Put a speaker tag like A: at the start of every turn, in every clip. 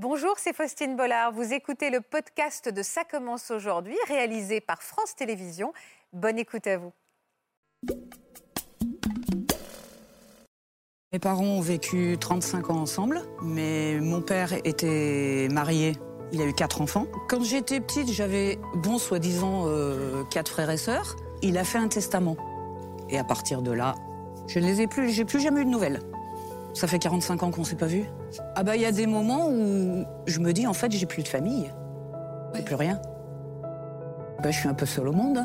A: Bonjour, c'est Faustine Bollard. Vous écoutez le podcast de Ça commence aujourd'hui, réalisé par France Télévisions. Bonne écoute à vous.
B: Mes parents ont vécu 35 ans ensemble, mais mon père était marié. Il a eu quatre enfants. Quand j'étais petite, j'avais, bon, soi-disant, euh, quatre frères et sœurs. Il a fait un testament. Et à partir de là, je ne les ai plus, j'ai plus jamais eu de nouvelles. Ça fait 45 ans qu'on s'est pas vus. Ah bah il y a des moments où je me dis en fait j'ai plus de famille. J'ai plus rien. Bah je suis un peu seule au monde.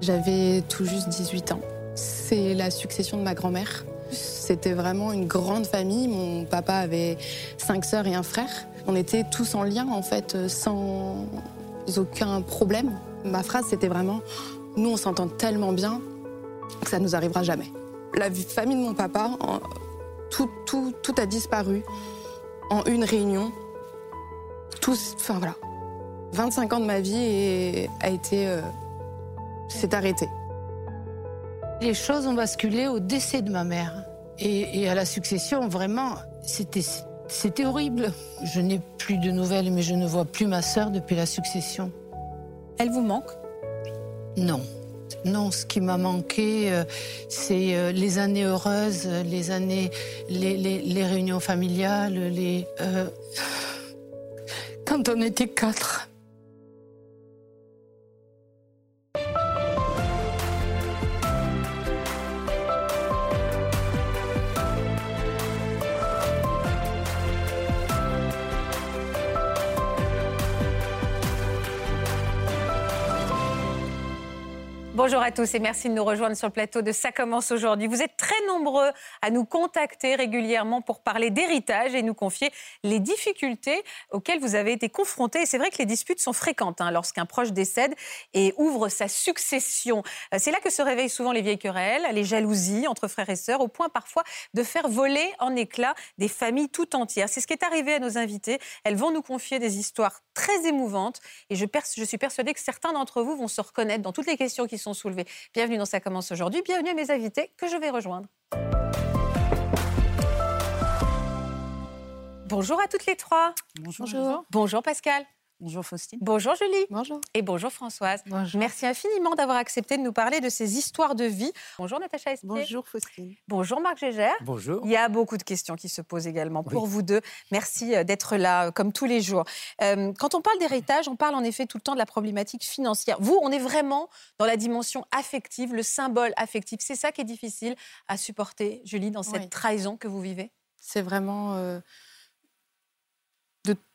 C: J'avais tout juste 18 ans. C'est la succession de ma grand-mère. C'était vraiment une grande famille. Mon papa avait cinq sœurs et un frère. On était tous en lien en fait, sans aucun problème. Ma phrase c'était vraiment nous on s'entend tellement bien que ça nous arrivera jamais. La famille de mon papa, en- tout, tout, tout a disparu en une réunion. Tout, enfin voilà. 25 ans de ma vie et- a été, euh, s'est arrêté.
D: Les choses ont basculé au décès de ma mère. Et, et à la succession, vraiment, c'était, c'était horrible. Je n'ai plus de nouvelles, mais je ne vois plus ma sœur depuis la succession.
A: Elle vous manque?
D: Non. Non, ce qui m'a manqué, euh, c'est euh, les années heureuses, les années, les réunions familiales, les. euh, quand on était quatre.
A: Bonjour à tous et merci de nous rejoindre sur le plateau de Ça commence aujourd'hui. Vous êtes très nombreux à nous contacter régulièrement pour parler d'héritage et nous confier les difficultés auxquelles vous avez été confrontés. Et c'est vrai que les disputes sont fréquentes hein, lorsqu'un proche décède et ouvre sa succession. Euh, C'est là que se réveillent souvent les vieilles querelles, les jalousies entre frères et sœurs, au point parfois de faire voler en éclats des familles tout entières. C'est ce qui est arrivé à nos invités. Elles vont nous confier des histoires très émouvantes et je, suis persuadée que certains d'entre vous vont se reconnaître dans toutes les questions qui sont soulevées. Bienvenue dans Ça commence aujourd'hui. Bienvenue à mes invités que je vais rejoindre. Bonjour à toutes les trois.
B: Bonjour.
A: Bonjour Pascal.
B: Bonjour Faustine.
A: Bonjour Julie.
C: Bonjour.
A: Et bonjour Françoise.
D: Bonjour.
A: Merci infiniment d'avoir accepté de nous parler de ces histoires de vie. Bonjour Natacha Espier.
E: Bonjour Faustine.
A: Bonjour Marc Gégère.
E: Bonjour.
A: Il y a beaucoup de questions qui se posent également pour vous deux. Merci euh, d'être là, euh, comme tous les jours. Euh, quand on parle d'héritage, on parle en effet tout le temps de la problématique financière. Vous, on est vraiment dans la dimension affective, le symbole affectif. C'est ça qui est difficile à supporter, Julie, dans cette
C: Oui.
A: trahison que vous vivez?
C: C'est vraiment euh,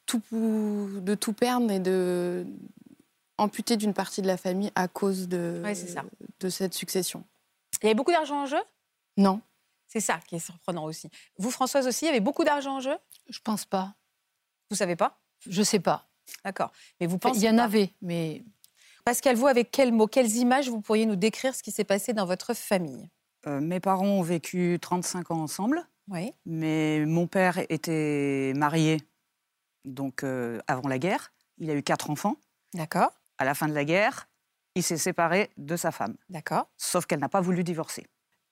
C: tout, de tout perdre et de amputer d'une partie de la famille à cause de,
A: Ouais, c'est ça.
C: de cette succession.
A: Il y avait beaucoup d'argent en jeu?
C: Non.
A: C'est ça qui est surprenant aussi. Vous, Françoise aussi, il y avait beaucoup d'argent en jeu?
D: Je pense pas.
A: Vous savez pas?
D: Je sais pas.
A: D'accord. Mais vous pensez
D: Il y en
A: pas.
D: avait, mais
A: Pascal, vous, avec quels mots, quelles images vous pourriez nous décrire ce qui s'est passé dans votre famille?
B: Euh, mes parents ont vécu 35 ans ensemble,
A: Oui.
B: mais mon père était marié donc euh, avant la guerre. Il a eu quatre enfants.
A: D'accord.
B: À la fin de la guerre, il s'est séparé de sa femme,
A: D'accord.
B: sauf qu'elle n'a pas voulu divorcer.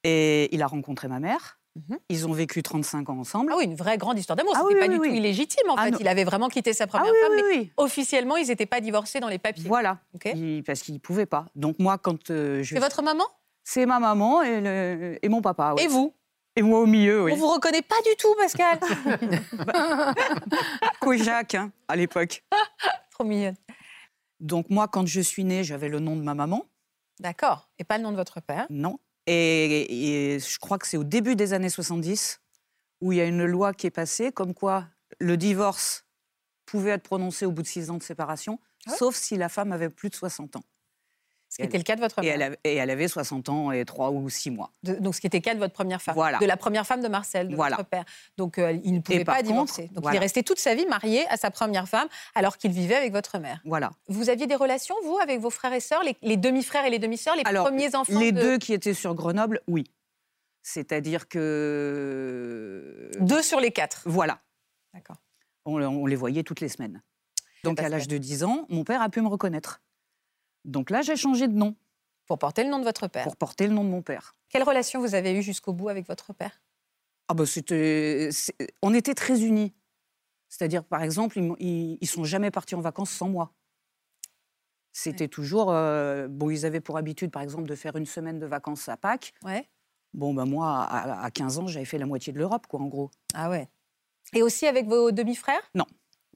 B: Et il a rencontré ma mère.
A: Mhm.
B: Ils ont vécu 35 ans ensemble.
A: Ah oui, une vraie grande histoire d'amour.
B: Ah
A: C'était
B: oui,
A: pas
B: oui,
A: du
B: oui.
A: tout illégitime en
B: Ah
A: fait.
B: non.
A: Il avait vraiment quitté sa
B: Ah
A: première
B: oui,
A: femme,
B: oui,
A: mais
B: oui.
A: officiellement, ils n'étaient pas divorcés dans les papiers.
B: Voilà,
A: Ok.
B: Il- parce qu'il ne pouvait pas. Donc moi, quand euh, je...
A: C'est votre maman?
B: C'est ma maman et, le- et mon papa.
A: et vous?
B: Et moi au milieu, oui.
A: On vous reconnaît pas du tout, Pascal.
B: Jacques, hein, à l'époque.
A: Trop mignonne.
B: Donc moi, quand je suis née, j'avais le nom de ma maman.
A: D'accord. Et pas le nom de votre père.
B: Non. Et, et je crois que c'est au début des années 70 où il y a une loi qui est passée comme quoi le divorce pouvait être prononcé au bout de six ans de séparation,
A: Ah ouais
B: sauf si la femme avait plus de 60 ans.
A: Ce qui était le cas de votre
B: Et
A: mère.
B: elle, avait, et elle avait 60 ans et 3 ou 6 mois.
A: De- donc, ce qui était le cas de votre première femme.
B: Voilà.
A: De la première femme de Marcel, de
B: Voilà.
A: votre père. Donc, euh, il ne pouvait pas
B: contre,
A: divorcer. Donc, il est resté toute sa vie marié à sa première femme, alors qu'il vivait avec votre mère.
B: Voilà.
A: Vous aviez des relations, vous, avec vos frères et sœurs, les, les demi-frères et les demi-sœurs, les
B: Alors,
A: premiers enfants
B: Les
A: de-
B: deux qui étaient sur Grenoble, oui. C'est-à-dire que.
A: Deux sur les quatre.
B: Voilà.
A: D'accord.
B: On, on les voyait toutes les semaines. Donc, à l'âge de 10 ans, mon père a pu me reconnaître. Donc là, j'ai changé de nom
A: Pour porter le nom de votre père.
B: pour porter le nom de mon père.
A: Quelle relation vous avez eue jusqu'au bout avec votre père?
B: Ah c'était, on était très unis. C'est-à-dire, par exemple, ils, ils, sont jamais partis en vacances sans moi. C'était toujours. Euh, bon, ils avaient pour habitude, par exemple, de faire une semaine de vacances à Pâques.
A: Ouais.
B: Bon, ben moi, à, 15 ans, j'avais fait la moitié de l'Europe, quoi, en gros.
A: Ah ouais. Et aussi avec vos demi-frères?
B: Non.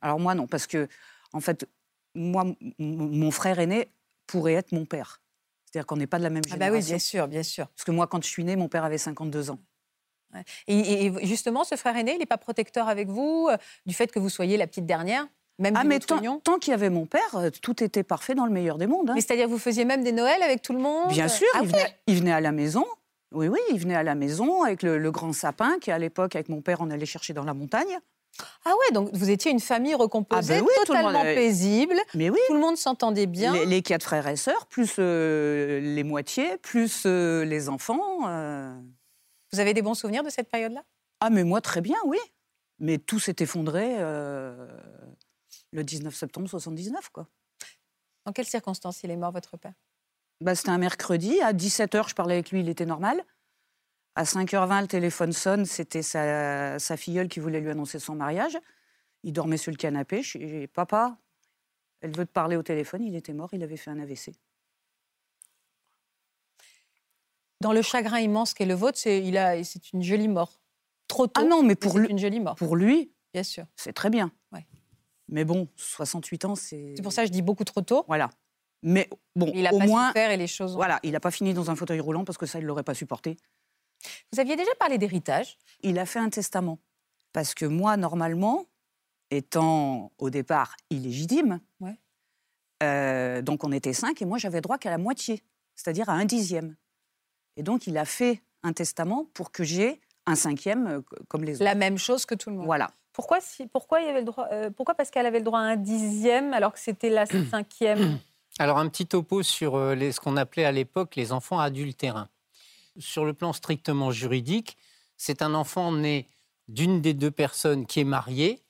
B: Alors moi, non, parce que, en fait, moi, mon frère aîné pourrait être mon père. C'est-à-dire qu'on n'est pas de la même génération.
A: Ah bah oui, bien sûr, bien sûr.
B: Parce que moi, quand je suis née, mon père avait 52 ans.
A: Et, justement, ce frère aîné, il n'est pas protecteur avec vous euh, du fait que vous soyez la petite dernière même
B: ah, mais tant, qu'il y avait mon père, euh, tout était parfait dans le meilleur des mondes. Hein.
A: Mais c'est-à-dire, vous faisiez même des Noëls avec tout le monde?
B: Bien sûr, ah il, venait, à la maison. Oui, oui, il venait à la maison avec le, grand sapin qui, à l'époque, avec mon père, on allait chercher dans la montagne.
A: Ah ouais, donc vous étiez une famille recomposée, ah ben totalement paisible.
B: Mais oui.
A: Tout le monde s'entendait bien.
B: Les, quatre frères et sœurs, plus euh, les moitiés, plus les enfants.
A: Vous avez des bons souvenirs de cette période-là?
B: Ah, mais moi, très bien, oui. Mais tout s'est effondré euh, le 19 septembre 79, quoi.
A: Dans quelles circonstances il est mort, votre père?
B: Bah, C'était un mercredi. À 17h, je parlais avec lui, il était normal. À 5h20, le téléphone sonne. C'était sa, sa, filleule qui voulait lui annoncer son mariage. Il dormait sur le canapé. Je dis, papa, elle veut te parler au téléphone. Il était mort, il avait fait un AVC.
A: Dans le chagrin immense qu'est le vôtre, c'est une jolie mort. Trop tôt.
B: Ah non, mais pour lui,
A: une jolie mort.
B: Pour lui,
A: bien sûr,
B: c'est très bien. Mais bon, 68 ans, c'est.
A: C'est pour ça que je dis beaucoup trop tôt.
B: Voilà. Mais bon,
A: il a
B: au
A: pas
B: moins,
A: et les choses.
B: Voilà, il n'a pas fini dans un fauteuil roulant parce que ça, il l'aurait pas supporté.
A: Vous aviez déjà parlé d'héritage?
B: Il a fait un testament parce que moi, normalement, étant au départ illégitime,
A: ouais.
B: Euh, donc on était cinq et moi j'avais droit qu'à la moitié, c'est-à-dire à un dixième. Et donc, il a fait un testament pour que j'ai un cinquième euh, comme les autres.
A: La même chose que tout le monde.
B: Voilà.
A: Pourquoi, si, pourquoi, il y avait le droit, euh, pourquoi Pascal avait le droit à un dixième alors que c'était la cinquième?
E: Alors, un petit topo sur les, ce qu'on appelait à l'époque les enfants adultérins. Sur le plan strictement juridique, c'est un enfant né d'une des deux personnes qui est mariée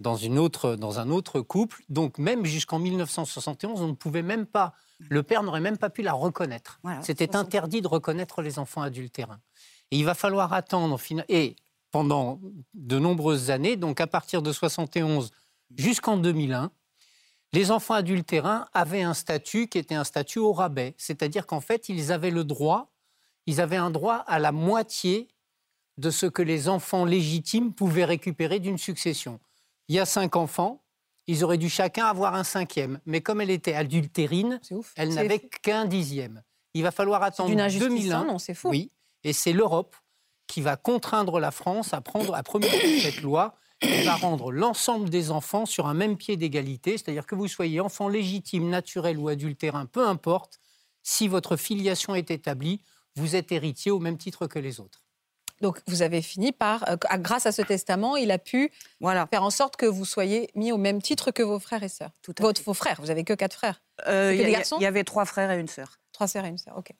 E: dans, une autre, dans un autre couple. Donc, même jusqu'en 1971, on ne pouvait même pas le père n'aurait même pas pu la reconnaître. C'était interdit de reconnaître les enfants adultérins. Et il va falloir attendre, et pendant de nombreuses années, donc à partir de 71 jusqu'en 2001, les enfants adultérins avaient un statut qui était un statut au rabais, c'est-à-dire qu'en fait, ils avaient le droit, ils avaient un droit à la moitié de ce que les enfants légitimes pouvaient récupérer d'une succession. Il y a cinq enfants, ils auraient dû chacun avoir un cinquième. Mais comme elle était adultérine, elle n'avait qu'un dixième. Il va falloir attendre 2001.
A: Non, c'est faux.
E: Oui, et c'est l'Europe qui va contraindre la France à prendre à promulguer cette loi qui va rendre l'ensemble des enfants sur un même pied d'égalité, c'est-à-dire que vous soyez enfant légitime, naturel ou adultérin, peu importe, si votre filiation est établie, vous êtes héritier au même titre que les autres.
A: Donc vous avez fini par, euh, grâce à ce testament, il a pu
B: voilà.
A: faire en sorte que vous soyez mis au même titre que vos frères et sœurs.
B: Tout
A: Votre, vos frères, vous avez que quatre frères.
B: Euh, il y, y, avait trois frères et une sœur.
A: Trois sœurs et une sœur, ok.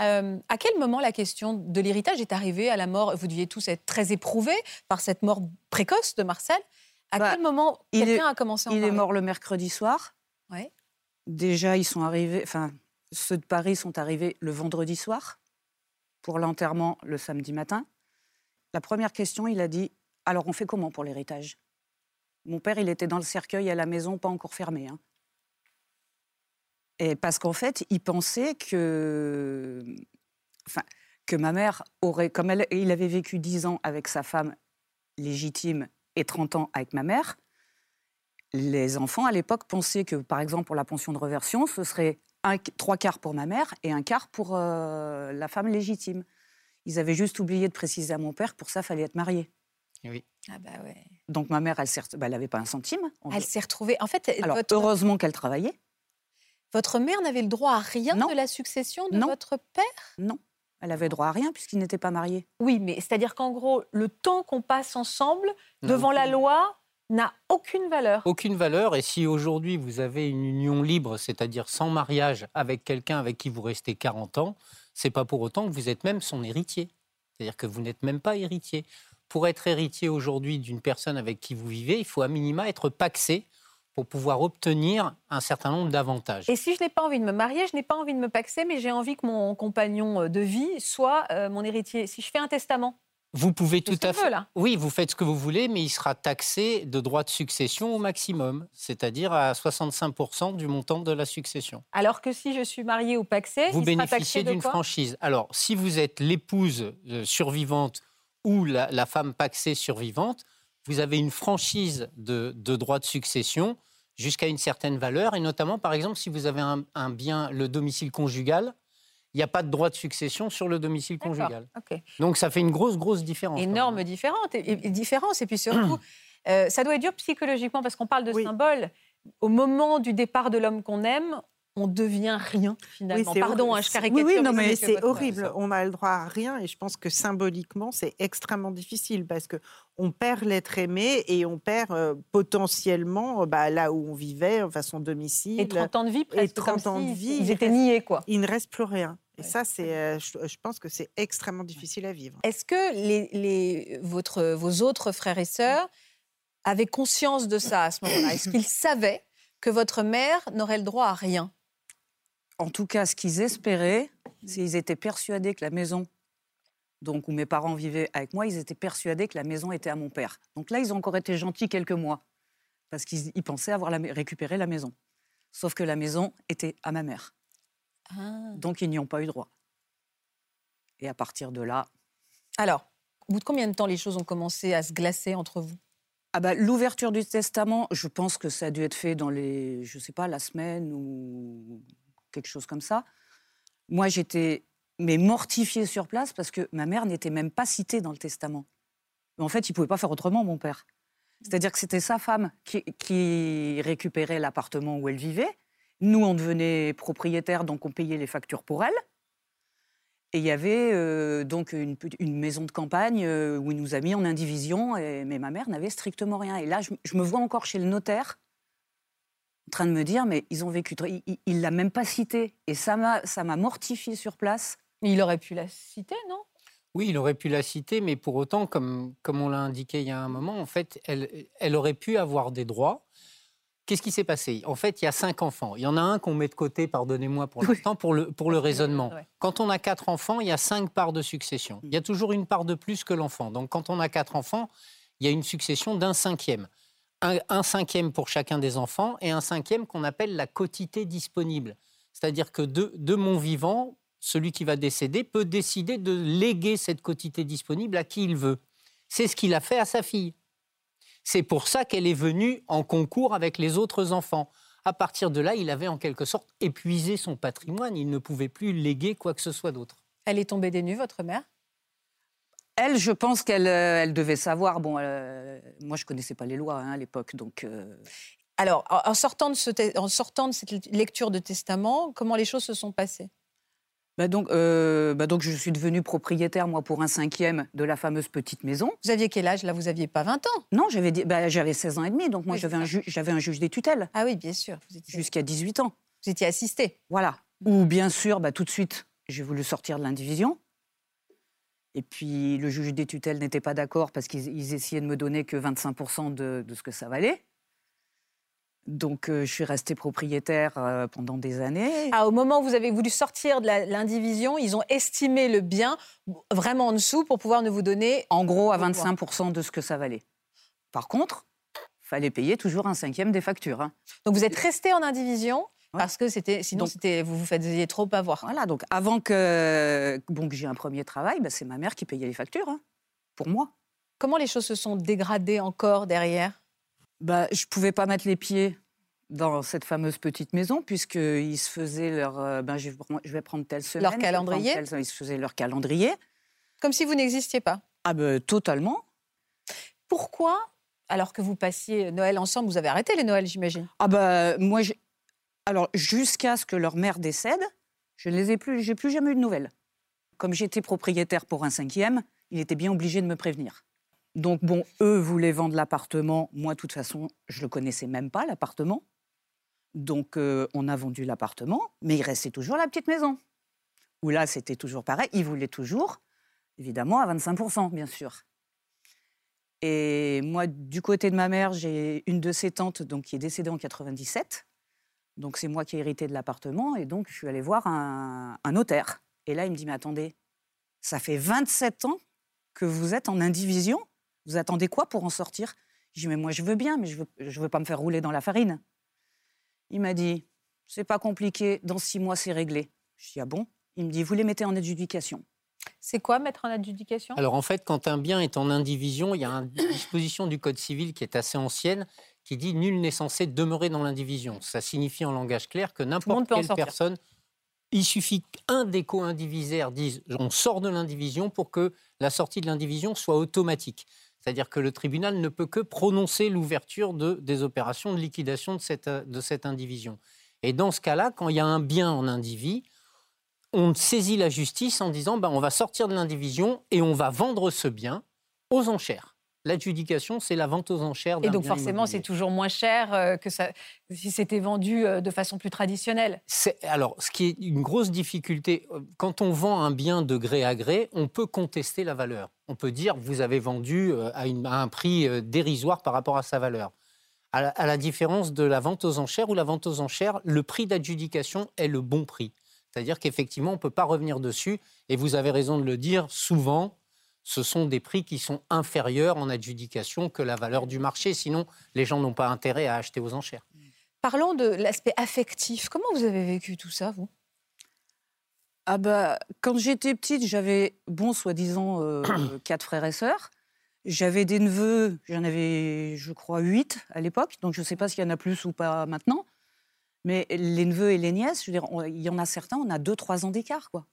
A: Euh, à quel moment la question de l'héritage est arrivée à la mort? Vous deviez tous être très éprouvés par cette mort précoce de Marcel. À bah, quel moment quelqu'un a commencé à en
B: Il est mort le mercredi soir.
A: Oui.
B: Déjà, ils sont arrivés, enfin, ceux de Paris sont arrivés le vendredi soir pour l'enterrement le samedi matin. La première question, il a dit Alors, on fait comment pour l'héritage? Mon père, il était dans le cercueil à la maison, pas encore fermé. Hein. Et parce qu'en fait, il pensait que, enfin, que ma mère aurait, comme elle, il avait vécu 10 ans avec sa femme légitime et 30 ans avec ma mère, les enfants à l'époque pensaient que, par exemple, pour la pension de reversion, ce serait un, trois quarts pour ma mère et un quart pour euh, la femme légitime. Ils avaient juste oublié de préciser à mon père, pour ça, il fallait être marié.
E: Oui.
A: Ah bah ouais.
B: Donc ma mère, elle n'avait bah, pas un centime.
A: Elle s'est retrouvée. En fait,
B: Alors, heureusement qu'elle travaillait.
A: Votre mère n'avait le droit à rien de la succession de votre père?
B: Non. Elle avait droit à rien puisqu'il n'était pas marié.
A: Oui, mais c'est-à-dire qu'en gros, le temps qu'on passe ensemble devant la loi n'a aucune valeur.
E: Aucune valeur. Et si aujourd'hui vous avez une union libre, c'est-à-dire sans mariage, avec quelqu'un avec qui vous restez 40 ans, c'est pas pour autant que vous êtes même son héritier. C'est-à-dire que vous n'êtes même pas héritier. Pour être héritier aujourd'hui d'une personne avec qui vous vivez, il faut à minima être paxé pour pouvoir obtenir un certain nombre d'avantages.
A: Et si je n'ai pas envie de me marier, je n'ai pas envie de me paxer, mais j'ai envie que mon compagnon de vie soit euh, mon héritier. Si je fais un testament,
E: Vous pouvez tout à fait. Oui, vous faites ce que vous voulez, mais il sera taxé de droits de succession au maximum, c'est-à-dire à 65% du montant de la succession.
A: Alors que si je suis mariée ou paxée,
E: Vous
A: il
E: bénéficiez d'une franchise. Alors, si vous êtes l'épouse euh, survivante ou la, la femme paxée survivante, vous avez une franchise de, de droits de succession jusqu'à une certaine valeur, et notamment, par exemple, si vous avez un, un bien, le domicile conjugal, il n'y a pas de droit de succession sur le domicile conjugal. Donc, ça fait une grosse, grosse différence.
A: Énorme différence. Et, et- différence. Et puis surtout, euh, ça doit être dur psychologiquement parce qu'on parle de
F: Oui.
A: symbole. Au moment du départ de l'homme qu'on aime, on devient rien finalement. Pardon, hein, je
F: Oui,
A: caricature.
F: Oui, non,
A: mais c'est
F: horrible. On a le droit à rien et je pense que symboliquement, c'est extrêmement difficile parce que on perd l'être aimé et on perd euh, potentiellement euh, bah, là où on vivait, enfin son domicile.
A: Et 30 ans de vie, presque.
F: 30
A: comme
F: ans de vie,
A: Ils
F: il
A: étaient niés, quoi.
F: Il ne reste plus rien. Et
A: Ouais.
F: ça, c'est, euh, je, je pense que c'est extrêmement difficile à vivre.
A: Est-ce que les, les- votre, vos autres frères et sœurs avaient conscience de ça à ce moment-là? Est-ce qu'ils savaient que votre mère n'aurait le droit à rien?
B: En tout cas, ce qu'ils espéraient, c'est qu'ils étaient persuadés que la maison, donc où mes parents vivaient avec moi, ils étaient persuadés que la maison était à mon père. Donc là, ils ont encore été gentils quelques mois parce qu'ils ils pensaient avoir la- récupéré la maison. Sauf que la maison était à ma mère. Donc ils n'y ont pas eu droit. Et à partir de là,
A: Alors, au bout de combien de temps les choses ont commencé à se glacer entre vous?
B: Ah bah, l'ouverture du testament, je pense que ça a dû être fait dans les, je sais pas, la semaine ou quelque chose comme ça. Moi, j'étais mais mortifiée sur place parce que ma mère n'était même pas citée dans le testament. Mais en fait, il pouvait pas faire autrement, mon père. C'est-à-dire que c'était sa femme qui, qui récupérait l'appartement où elle vivait. Nous, on devenait propriétaires, donc on payait les factures pour elle. Et il y avait euh, donc une, maison de campagne euh, où il nous a mis en indivision, et, mais ma mère n'avait strictement rien. Et là, je, je me vois encore chez le notaire en train de me dire, mais ils ont vécu, il- il l'a même pas cité. Et ça m'a, ça m'a mortifié sur place.
A: Il aurait pu la citer, non?
E: Oui, il aurait pu la citer, mais pour autant, comme, comme on l'a indiqué il y a un moment, en fait, elle, elle aurait pu avoir des droits. Qu'est-ce qui s'est passé? En fait, il y a cinq enfants. Il y en a un qu'on met de côté, pardonnez-moi pour l'instant, pour le, pour le raisonnement.
A: Ouais.
E: Quand on a quatre enfants, il y a cinq parts de succession. Il y a toujours une part de plus que l'enfant. Donc, quand on a quatre enfants, il y a une succession d'un cinquième. Un, cinquième pour chacun des enfants et un cinquième qu'on appelle la quotité disponible. C'est-à-dire que de, de mon vivant, celui qui va décéder peut décider de léguer cette quotité disponible à qui il veut. C'est ce qu'il a fait à sa fille. C'est pour ça qu'elle est venue en concours avec les autres enfants. À partir de là, il avait en quelque sorte épuisé son patrimoine. Il ne pouvait plus léguer quoi que ce soit d'autre.
A: Elle est tombée des nues, votre mère?
B: Elle, je pense qu'elle euh, elle devait savoir. Bon, euh, moi, je connaissais pas les lois hein, à l'époque, donc. euh,
A: Alors, en sortant, de ce en sortant de cette lecture de testament, comment les choses se sont passées?
B: Bah donc, euh, bah donc, je suis devenue propriétaire, moi, pour un cinquième de la fameuse petite maison.
A: Vous aviez quel âge? Là, vous aviez pas 20 ans?
B: Non, j'avais bah, j'avais 16 ans et demi, donc moi,
A: Oui,
B: j'avais un, ju- juge des tutelles
A: Ah oui, bien sûr. Étiez,
B: jusqu'à 18 ans.
A: vous étiez assisté.
B: Voilà. Ou bien sûr, bah, tout de suite, j'ai voulu sortir de l'indivision. Et puis le juge des tutelles n'était pas d'accord parce qu'ils ils essayaient de me donner que 25% de, de ce que ça valait. Donc euh, je suis restée propriétaire euh, pendant des années.
A: Ah, au moment où vous avez voulu sortir de l'indivision, ils ont estimé le bien vraiment en dessous pour pouvoir ne vous donner.
B: En gros, à
A: Je vois.
B: 25% de ce que ça valait. Par contre, fallait payer toujours un cinquième des factures. hein.
A: Donc vous êtes resté en indivision. Parce que c'était sinon c'était vous vous faisiez trop avoir.
B: Voilà, donc avant que, bon, que j'ai un premier travail, bah, c'est ma mère qui payait les factures, hein, pour moi.
A: Comment les choses se sont dégradées encore derrière?
B: Bah, je pouvais pas mettre les pieds dans cette fameuse petite maison puisqu'ils se faisaient leur... euh, ben, je, vais prendre- telle semaine.
A: Leur calendrier?
B: telle- Ils se faisaient leur calendrier.
A: Comme si vous n'existiez pas.
B: Ah ben, totalement.
A: Pourquoi, alors que vous passiez Noël ensemble, vous avez arrêté les Noëls, j'imagine?
B: Ah bah, moi, alors jusqu'à ce que leur mère décède, je les ai plus, j'ai jamais eu de nouvelles. Comme j'étais propriétaire pour un cinquième, il était bien obligé de me prévenir. Donc bon, eux voulaient vendre l'appartement. Moi, de toute façon, je le connaissais même pas l'appartement. Donc euh, on a vendu l'appartement, mais il restait toujours la petite maison. Où là, c'était toujours pareil. Ils voulaient toujours, évidemment, à 25% bien sûr. Et moi, du côté de ma mère, j'ai une de ses tantes donc, qui est décédée en 97. Donc c'est moi qui ai hérité de l'appartement. Et donc je suis allée voir un, un notaire. Et là, il me dit, mais attendez, ça fait 27 ans que vous êtes en indivision? Vous attendez quoi pour en sortir? Je dis, mais moi, je veux bien, mais je veux, je veux pas me faire rouler dans la farine. Il m'a dit, c'est pas compliqué, dans six mois, c'est réglé. Je dis, ah bon? Il me dit, vous les mettez en adjudication.
A: C'est quoi mettre en adjudication?
E: Alors en fait, quand un bien est en indivision, il y a une disposition du Code civil qui est assez ancienne qui dit nul n'est censé demeurer dans l'indivision. Ça signifie en langage clair que n'importe quelle personne, il suffit qu'un des co-indivisaires dise on sort de l'indivision pour que la sortie de l'indivision soit automatique. C'est-à-dire que le tribunal ne peut que prononcer l'ouverture de, des opérations de liquidation de cette, de cette indivision. Et dans ce cas-là, quand il y a un bien en indivis, on saisit la justice en disant ben, on va sortir de l'indivision et on va vendre ce bien aux enchères. L'adjudication, c'est la vente aux enchères.
A: Et donc forcément, c'est toujours moins cher euh, que ça, si c'était vendu euh, de façon plus traditionnelle.
E: Alors, ce qui est une grosse difficulté, euh, quand on vend un bien de gré à gré, on peut contester la valeur. On peut dire vous avez vendu à, un prix dérisoire par rapport à sa valeur. à la différence de la vente aux enchères, où la vente aux enchères, le prix d'adjudication est le bon prix. C'est-à-dire qu'effectivement, on ne peut pas revenir dessus. Et vous avez raison de le dire, souvent, ce sont des prix qui sont inférieurs en adjudication que la valeur du marché. Sinon, les gens n'ont pas intérêt à acheter aux enchères.
A: Parlons de l'aspect affectif. Comment vous avez vécu tout ça, vous?
B: Ah bah, quand j'étais petite, j'avais, bon, soi-disant, euh, quatre frères et sœurs. J'avais des neveux, j'en avais, je crois, huit à l'époque. Donc, je ne sais pas s'il y en a plus ou pas maintenant. Mais les neveux et les nièces, je veux dire, il y en a certains, on a deux, trois ans d'écart, quoi.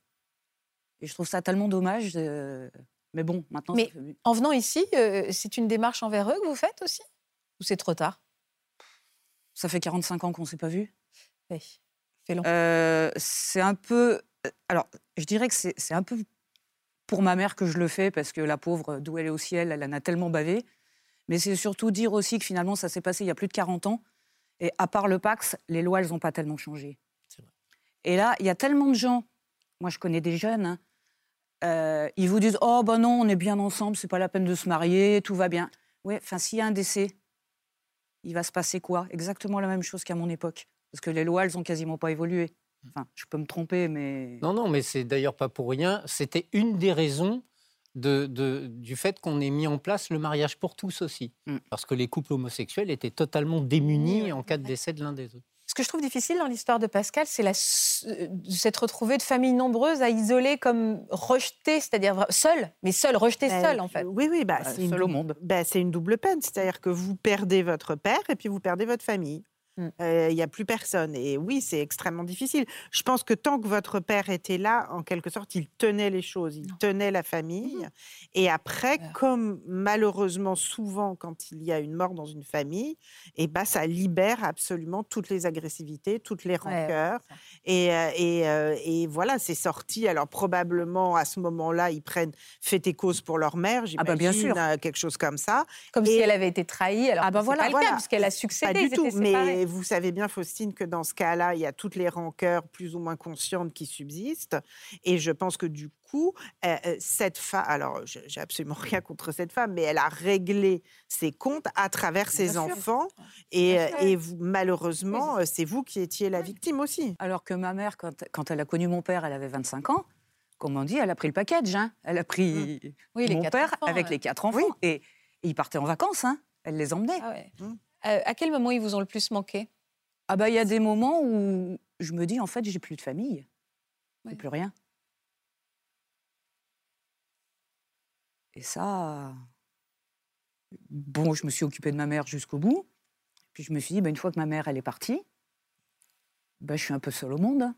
B: Et je trouve ça tellement dommage. Mais bon, maintenant.
A: Mais en venant ici, euh, c'est une démarche envers eux que vous faites aussi? Ou c'est trop tard?
B: Ça fait 45 ans qu'on ne s'est pas vu.
A: Oui, c'est long.
B: Euh, c'est un peu. Euh, alors, je dirais que c'est un peu pour ma mère que je le fais, parce que la pauvre, d'où elle est au ciel, elle en a tellement bavé. Mais c'est surtout dire aussi que finalement, ça s'est passé il y a plus de 40 ans. Et à part le Pax, les lois, elles n'ont pas tellement changé. Vrai. Et là, il y a tellement de gens. Moi, je connais des jeunes. Hein, euh, ils vous disent Oh, ben non, on est bien ensemble, c'est pas la peine de se marier, tout va bien. Oui, enfin, s'il y a un décès, il va se passer quoi? Exactement la même chose qu'à mon époque. Parce que les lois, elles ont quasiment pas évolué. Enfin, je peux me tromper, mais.
E: Non, non, mais c'est d'ailleurs pas pour rien. C'était une des raisons de, du fait qu'on ait mis en place le mariage pour tous aussi. Mm. Parce que les couples homosexuels étaient totalement démunis en cas de décès de l'un des autres.
A: Ce que je trouve difficile dans l'histoire de Pascal, c'est la, euh, s'être retrouvé de familles nombreuses à isoler comme rejetées, c'est-à-dire seul, mais seul, rejeté ben, seul en fait.
F: Oui, oui, bah, c'est seul au monde. Bah, c'est une double peine, c'est-à-dire que vous perdez votre père et puis vous perdez votre famille. Mmh. Il n'y a plus personne. Et oui, c'est extrêmement difficile. Je pense que tant que votre père était là, en quelque sorte, il tenait les choses, il tenait la famille. Mmh. Et après, comme malheureusement souvent quand il y a une mort dans une famille, et eh ben, ça libère absolument toutes les agressivités, toutes les rancœurs. et, et, et, voilà, c'est sorti. Alors probablement à ce moment-là, ils prennent fait et cause pour leur mère, j'imagine, ah bah bien sûr. quelque chose comme ça.
A: Comme si elle avait été trahie. Alors ah bah voilà, pas voilà. puisqu'elle a succédé.
F: Pas du tout, mais vous savez bien, Faustine, que dans ce cas-là, il y a toutes les rancœurs plus ou moins conscientes qui subsistent. Et je pense que du coup, euh, euh, cette femme, alors j'ai absolument rien contre cette femme, mais elle a réglé ses comptes à travers ses enfants. Et, euh, et vous, malheureusement, c'est vous qui étiez la victime aussi.
B: Alors que ma mère, quand, quand elle a connu mon père, elle avait 25 ans. Comme on dit, elle a pris le package. Hein. Elle a pris mmh. mon père avec les quatre enfants. Et, et, ils partaient en vacances. Hein. Elle les emmenait. Ah
A: mmh. À quel moment ils vous ont le plus manqué?
B: Ah bah il y a des moments où je me dis en fait j'ai plus de famille, ouais. plus rien. Et ça, bon, je me suis occupée de ma mère jusqu'au bout. Puis je me suis dit, bah, une fois que ma mère elle est partie, bah, je suis un peu seule au monde.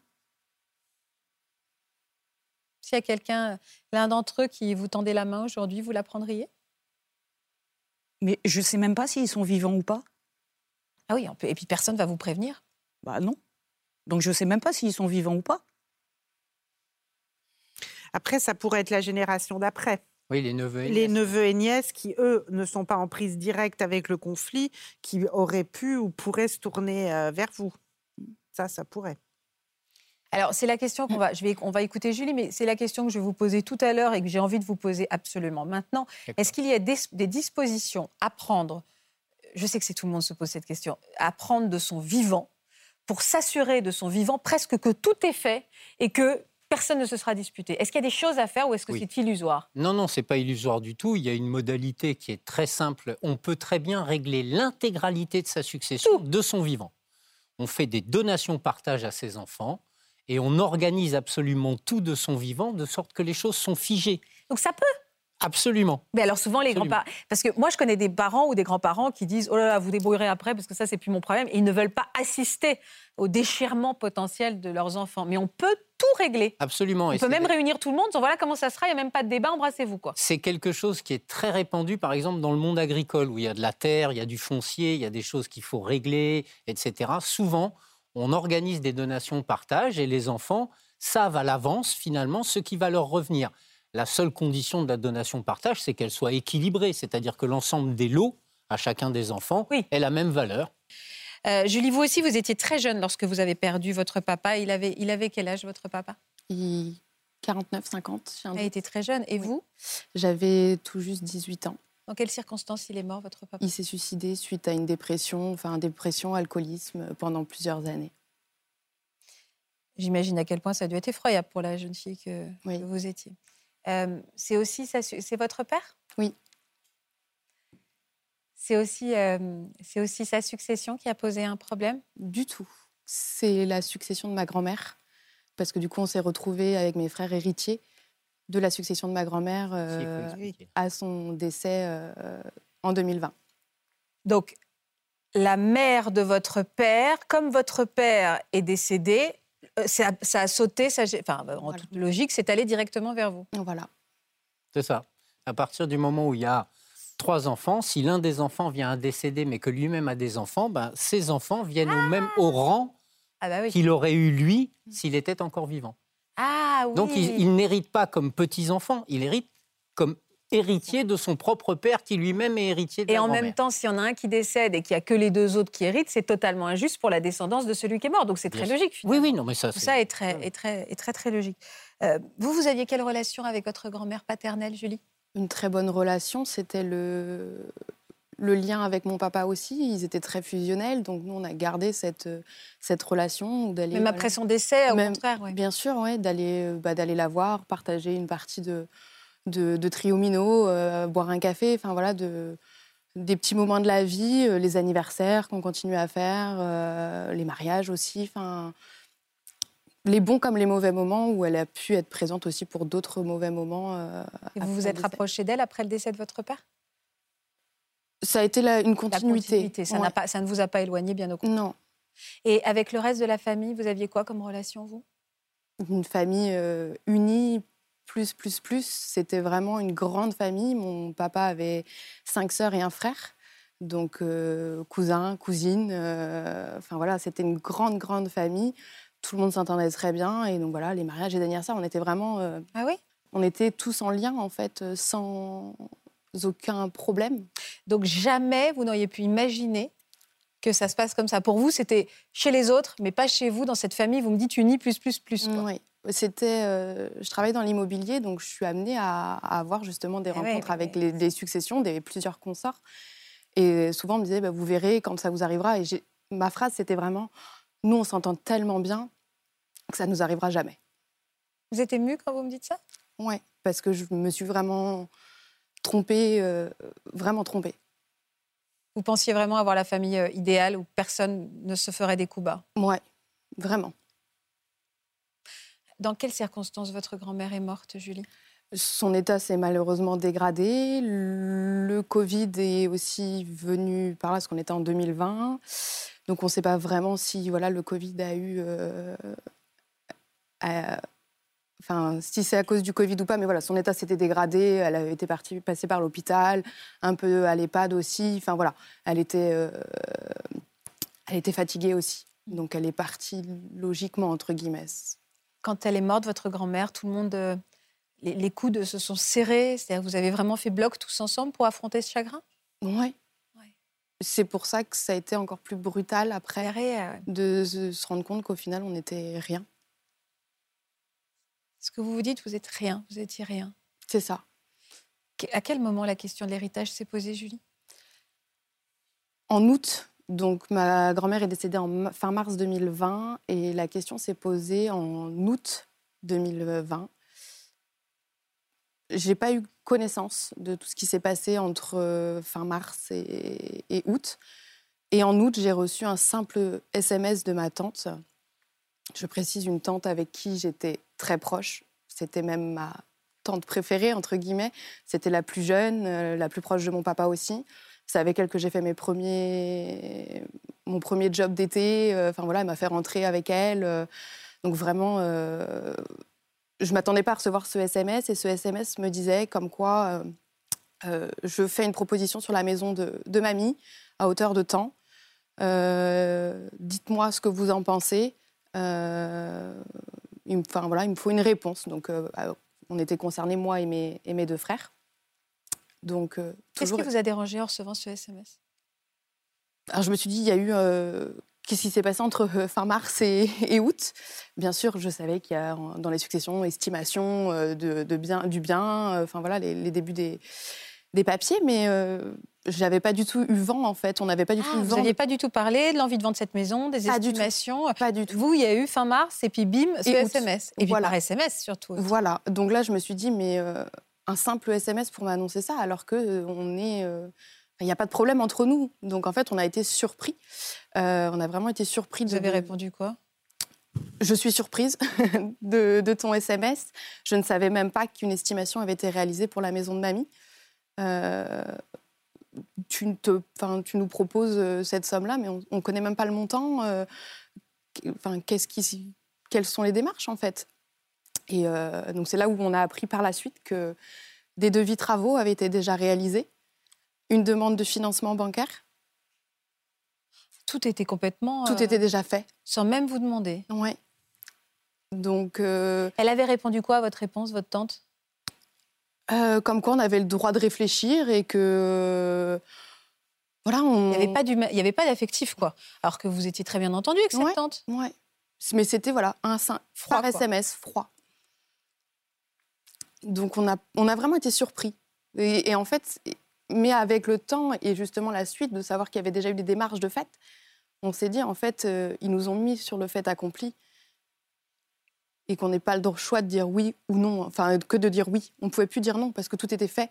A: S'il y a quelqu'un, l'un d'entre eux qui vous tendait la main aujourd'hui, vous la prendriez
B: Mais je ne sais même pas s'ils sont vivants ou pas.
A: Ah oui, et puis personne va vous prévenir?
B: Bah non. Donc je ne sais même pas s'ils sont vivants ou pas.
F: Après, ça pourrait être la génération d'après.
E: Oui, les neveux et
F: Les neveux et nièces qui, eux, ne sont pas en prise directe avec le conflit, qui auraient pu ou pourraient se tourner euh, vers vous. Ça, ça pourrait.
A: Alors, c'est la question qu'on va, je vais, on va écouter Julie, mais c'est la question que je vais vous poser tout à l'heure et que j'ai envie de vous poser absolument maintenant. Est-ce qu'il y a des dispositions à prendre je sais que c'est tout le monde se pose cette question, apprendre de son vivant pour s'assurer de son vivant presque que tout est fait et que personne ne se sera disputé. Est-ce qu'il y a des choses à faire ou est-ce que c'est illusoire?
E: Non, non, c'est pas illusoire du tout. Il y a une modalité qui est très simple. On peut très bien régler l'intégralité de sa succession de son vivant. On fait des donations-partage à ses enfants et on organise absolument tout de son vivant de sorte que les choses sont figées.
A: Donc ça peut
E: Absolument.
A: Mais alors souvent les grands-parents, parce que moi je connais des parents ou des grands-parents qui disent oh là là vous débrouillerez après parce que ça c'est plus mon problème. Et ils ne veulent pas assister au déchirement potentiel de leurs enfants. Mais on peut tout régler.
E: Absolument.
A: On peut même réunir tout le monde. voilà comment ça sera. Il n'y a même pas de débat. Embrassez-vous quoi.
E: C'est quelque chose qui est très répandu, par exemple dans le monde agricole où il y a de la terre, il y a du foncier, il y a des choses qu'il faut régler, etc. Souvent on organise des donations partage et les enfants savent à l'avance finalement ce qui va leur revenir. La seule condition de la donation-partage, c'est qu'elle soit équilibrée, c'est-à-dire que l'ensemble des lots à chacun des enfants ait la même valeur.
A: Euh, Julie, vous aussi, vous étiez très jeune lorsque vous avez perdu votre papa. Il avait, il avait quel âge, votre papa?
C: 49, 50.
A: Il était très jeune. Et vous?
C: J'avais tout juste 18 ans.
A: Dans quelles circonstances il est mort, votre papa?
C: Il s'est suicidé suite à une dépression, enfin dépression, alcoolisme, pendant plusieurs années.
A: J'imagine à quel point ça a dû être effroyable pour la jeune fille que vous étiez c'est aussi c'est votre père?
C: Oui.
A: C'est aussi, c'est aussi sa succession qui a posé un problème?
C: Du tout. C'est la succession de ma grand-mère. Parce que du coup, on s'est retrouvés avec mes frères héritiers de la succession de ma grand-mère à son décès en 2020.
A: Donc, la mère de votre père, comme votre père est décédé, euh, ça, a sauté, ça, enfin, euh, en toute logique, c'est allé directement vers vous.
C: Voilà.
E: C'est ça. À partir du moment où il y a trois enfants, si l'un des enfants vient à décéder, mais que lui-même a des enfants, ben, ces enfants viennent au même au ah rang ah bah qu'il aurait eu lui s'il était encore vivant.
A: Ah, oui.
E: Donc il, il n'hérite pas comme petits-enfants, il hérite comme héritier de son propre père qui lui-même est héritier de
A: Et en même temps, s'il y en a un qui décède et qu'il n'y a que les deux autres qui héritent, c'est totalement injuste pour la descendance de celui qui est mort. Donc c'est très logique.
E: Oui, oui, non, mais ça,
A: Tout ça est très, est très, est très, très logique. Euh, vous, vous aviez quelle relation avec votre grand-mère paternelle, Julie?
C: Une très bonne relation. C'était le, le lien avec mon papa aussi. Ils étaient très fusionnels. Donc nous, on a gardé cette, cette relation.
A: Même après son décès, au contraire.
C: Bien sûr, ouais, d'aller bah, d'aller la voir, partager une partie de de, de triomino, euh, boire un café, enfin voilà, de, des petits moments de la vie, euh, les anniversaires qu'on continue à faire, euh, les mariages aussi, enfin les bons comme les mauvais moments où elle a pu être présente aussi pour d'autres mauvais moments.
A: Et vous vous êtes rapproché d'elle après le décès de votre père?
C: Ça a été une continuité.
A: Ça, pas, ça ne vous a pas éloigné, bien au contraire.
C: Non.
A: Et avec le reste de la famille, vous aviez quoi comme relation, vous?
C: Une famille unie, plus, plus, plus. C'était vraiment une grande famille. Mon papa avait cinq sœurs et un frère. Donc, euh, cousin, cousine. Euh, enfin, voilà, c'était une grande, grande famille. Tout le monde s'entendait très bien. Et donc, voilà, les mariages et les anniversaires, on était vraiment.
A: Euh, ah oui?
C: On était tous en lien, en fait, sans aucun problème.
A: Donc, jamais vous n'auriez pu imaginer que ça se passe comme ça. Pour vous, c'était chez les autres, mais pas chez vous, dans cette famille. Vous me dites unis plus, plus, plus.
C: Oui. C'était, euh, je travaille dans l'immobilier, donc je suis amenée à, avoir justement des eh rencontres avec Les, successions, des plusieurs consorts. Et souvent, on me disait, bah, vous verrez quand ça vous arrivera. Et ma phrase, c'était vraiment, nous, on s'entend tellement bien que ça nous arrivera jamais.
A: Vous êtes émue quand vous me dites ça?
C: Oui, parce que je me suis vraiment trompée, euh, vraiment trompée.
A: Vous pensiez vraiment avoir la famille euh, idéale où personne ne se ferait des coups bas?
C: Oui, vraiment.
A: Dans quelles circonstances votre grand-mère est morte, Julie?
C: Son état s'est malheureusement dégradé. Le Covid est aussi venu par là, parce qu'on était en 2020. Donc on ne sait pas vraiment si voilà, le Covid a eu... Euh, enfin, si c'est à cause du Covid ou pas, mais voilà, son état s'était dégradé. Elle avait été partie, passée par l'hôpital, un peu à l'EHPAD aussi. Enfin voilà, elle était, euh, elle était fatiguée aussi. Donc elle est partie logiquement, entre guillemets
A: quand elle est morte, votre grand-mère, tout le monde, euh, les, coudes se sont serrés. C'est-à-dire vous avez vraiment fait bloc tous ensemble pour affronter ce chagrin?
C: Oui. C'est pour ça que ça a été encore plus brutal après de se rendre compte qu'au final, on n'était rien.
A: Ce que vous vous dites, vous êtes rien, vous étiez rien.
C: C'est ça.
A: À quel moment la question de l'héritage s'est posée, Julie?
C: En août donc ma grand-mère est décédée en fin mars 2020 et la question s'est posée en août 2020. J'ai pas eu connaissance de tout ce qui s'est passé entre euh, fin mars et, août. Et en août, j'ai reçu un simple SMS de ma tante. Je précise une tante avec qui j'étais très proche. C'était même ma tante préférée, entre guillemets. C'était la plus jeune, euh, la plus proche de mon papa aussi. C'est avec elle que j'ai fait mes premiers... mon premier job d'été. Euh, Enfin voilà, elle m'a fait rentrer avec elle. Euh, Donc vraiment, euh, je m'attendais pas à recevoir ce SMS. Et ce SMS me disait comme quoi je fais une proposition sur la maison de, mamie à hauteur de temps. Dites-moi ce que vous en pensez. Enfin, voilà, il me faut une réponse. Donc, alors, on était concernés, moi et mes deux frères. Donc, euh,
A: Qu'est-ce qui vous a dérangé en recevant ce SMS
C: Alors, je me suis dit, il y a eu. euh, Qu'est-ce qui s'est passé entre euh, fin mars et, et août? Bien sûr, je savais qu'il y a dans les successions estimation de, de bien, du bien, enfin voilà, les, les débuts des, des papiers, mais je n'avais pas du tout eu vent en fait. On n'avait pas du tout
A: Ah,
C: eu
A: Vous
C: vent.
A: n'aviez pas du tout parlé de l'envie de vendre cette maison, des
C: Pas du tout.
A: estimations.
C: Pas du tout.
A: Vous, il y a eu fin mars et puis bim, ce
C: Et.
A: SMS. Et puis
C: Voilà.
A: par SMS surtout.
C: Voilà. Donc là, je me suis dit, mais euh, un simple SMS pour m'annoncer ça, alors que euh, on est. euh, il n'y a pas de problème entre nous. Donc en fait, on a été surpris. Euh, on a vraiment été surpris
A: Vous
C: de.
A: avez répondu quoi?
C: Je suis surprise de, de ton SMS. Je ne savais même pas qu'une estimation avait été réalisée pour la maison de mamie. Euh, tu, te, tu nous proposes cette somme-là, mais on ne connaît même pas le montant. euh, qu'est-ce qui, quelles sont les démarches en fait? Et euh, donc c'est là où on a appris par la suite que des devis travaux avaient été déjà réalisés, une demande de financement bancaire,
A: Tout était complètement.
C: tout
A: euh,
C: était déjà fait.
A: Sans même vous demander.
C: Ouais. Donc euh,
A: Elle avait répondu quoi à votre réponse, votre tante?
C: comme quoi on avait le droit de réfléchir et que voilà on
A: Il n'y avait pas d'affectif, quoi. Alors que vous étiez très bien entendu avec cette
C: Ouais.
A: tante.
C: ouais mais c'était voilà un sim-
A: Froid,
C: par
A: quoi.
C: SMS froid donc on a on a vraiment été surpris. Et, et en fait mais avec le temps et justement la suite de savoir qu'il y avait déjà eu des démarches de fait on s'est dit en fait euh, ils nous ont mis sur le fait accompli et qu'on n'ait pas le choix de dire oui ou non enfin que de dire oui. On pouvait plus dire non parce que tout était fait.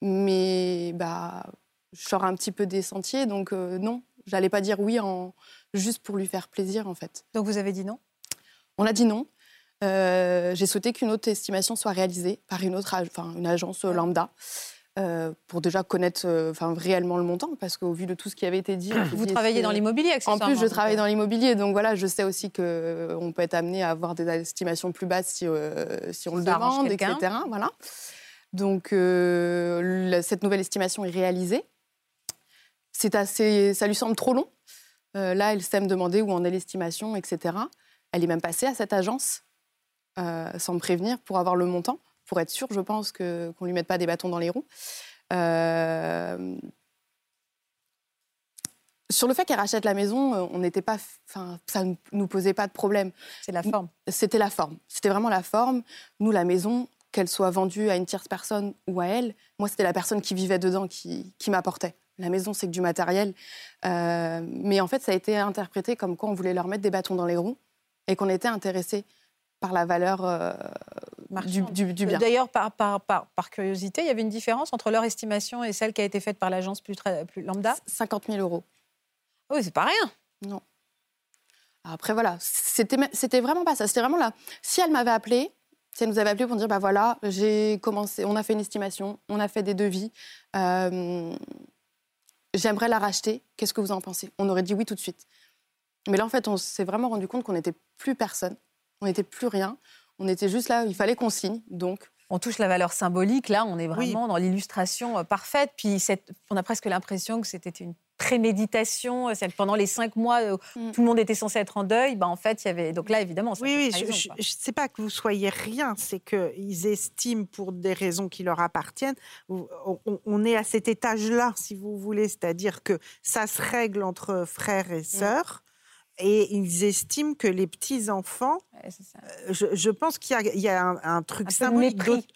C: Mais bah je sors un petit peu des sentiers donc euh, non j'allais pas dire oui en juste pour lui faire plaisir en fait.
A: Donc vous avez dit non?
C: On a dit non Euh, j'ai souhaité qu'une autre estimation soit réalisée par une autre enfin, une agence euh, lambda euh, pour déjà connaître euh, enfin, réellement le montant parce qu'au vu de tout ce qui avait été dit s'est
A: Vous travaillez dans l'immobilier,
C: en plus, je travaille dans l'immobilier, donc voilà, je sais aussi qu'on peut être amené à avoir des estimations plus basses si, si on le
A: Ça
C: demande, etc. Voilà. Donc, la- cette nouvelle estimation est réalisée. C'est assez, ça lui semble trop long. Euh, là, elle sait me demander où en est l'estimation, etc. Elle est même passée à cette agence sans me prévenir pour avoir le montant, pour être sûr, je pense, qu'on ne lui mette pas des bâtons dans les roues. Euh, sur le fait qu'elle rachète la maison, euh, on n'était pas, enfin, ça ne nous posait pas de problème.
A: C'est la forme.
C: C'était la forme. C'était vraiment la forme. Nous, la maison, qu'elle soit vendue à une tierce personne ou à elle, moi, c'était la personne qui vivait dedans qui, qui m'apportait. La maison, c'est que du matériel. Euh, mais en fait, ça a été interprété comme quoi on voulait leur mettre des bâtons dans les roues et qu'on était intéressé par la valeur euh, du,
A: Marchande.
C: du- du bien.
A: D'ailleurs, par, par, par, par curiosité, il y avait une différence entre leur estimation et celle qui a été faite par l'agence plus, lambda?
C: 50 000 euros.
A: Oui, c'est pas rien.
C: Après, voilà, c'était vraiment pas ça. C'était vraiment là. Si elle m'avait appelé, si elle nous avait appelé pour dire, bah voilà, j'ai commencé, on a fait une estimation, on a fait des devis, euh, j'aimerais la racheter, qu'est-ce que vous en pensez? On aurait dit oui tout de suite. Mais là, en fait, on s'est vraiment rendu compte qu'on n'était plus personne, on n'était plus rien, on était juste là, il fallait qu'on signe, donc
A: On touche la valeur symbolique. Là, on est vraiment
F: Oui.
A: dans l'illustration euh, parfaite. Puis cette- on a presque l'impression que c'était une préméditation. Que pendant les cinq mois où
C: Mm.
A: tout le monde était censé être en deuil, bah, en fait, il y avait. Donc là, évidemment, ça
F: Oui, oui, je ne sais pas que vous soyez rien, c'est qu'ils estiment pour des raisons qui leur appartiennent. On, on est à cet étage-là, si vous voulez, c'est-à-dire que ça se règle entre frères
A: Mm.
F: et sœurs. Et ils estiment que les petits-enfants,
A: Ouais, c'est ça.
F: je, je pense qu'il y a, il y a un, un truc
A: Un
F: symbolique,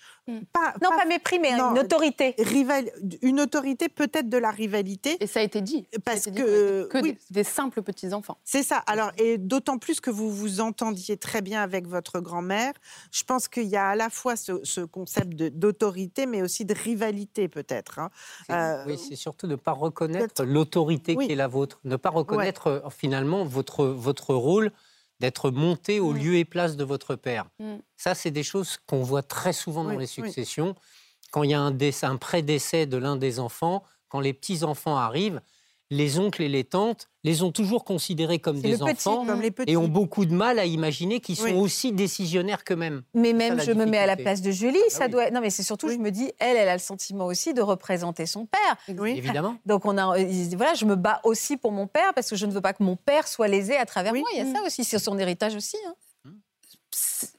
F: pas,
A: Non, pas mépris, mais
F: non,
A: une autorité.
F: rival, une autorité, peut-être de la rivalité.
C: Et ça a été dit.
F: Parce
C: été
F: que-
C: que
F: oui.
C: des, des simples petits-enfants.
F: C'est ça. Alors, et d'autant plus que vous vous entendiez très bien avec votre grand-mère, je pense qu'il y a à la fois ce, ce concept d'autorité, mais aussi de rivalité, peut-être. hein.
E: C'est-
F: Euh,
E: oui, c'est surtout ne pas reconnaître l'autorité
F: Oui.
E: qui est la vôtre, ne pas reconnaître euh, finalement votre, votre rôle d'être monté au
C: Mm.
E: lieu et place de votre père.
C: Mm.
E: Ça, c'est des choses qu'on voit très souvent dans les
F: oui.
E: successions. Quand il y a un, décès, un pré-décès de l'un des enfants, quand les petits-enfants arrivent, les oncles et les tantes les ont toujours considérés comme des
A: petit,
E: enfants
F: comme les petits.
E: et ont beaucoup de mal à imaginer qu'ils sont
F: Oui.
E: aussi décisionnaires qu'eux-mêmes.
A: Mais même, je me mets à la place de Julie. ça
E: oui.
A: doit. Non, mais c'est surtout, je me dis, elle, elle a le sentiment aussi de représenter son père.
F: Oui.
E: Évidemment.
A: Donc on a, il- voilà, je me bats aussi pour mon père parce que je ne veux pas que mon père soit lésé à travers
F: Oui.
A: moi. Il y a
C: Mm.
A: ça aussi, c'est son héritage aussi. hein.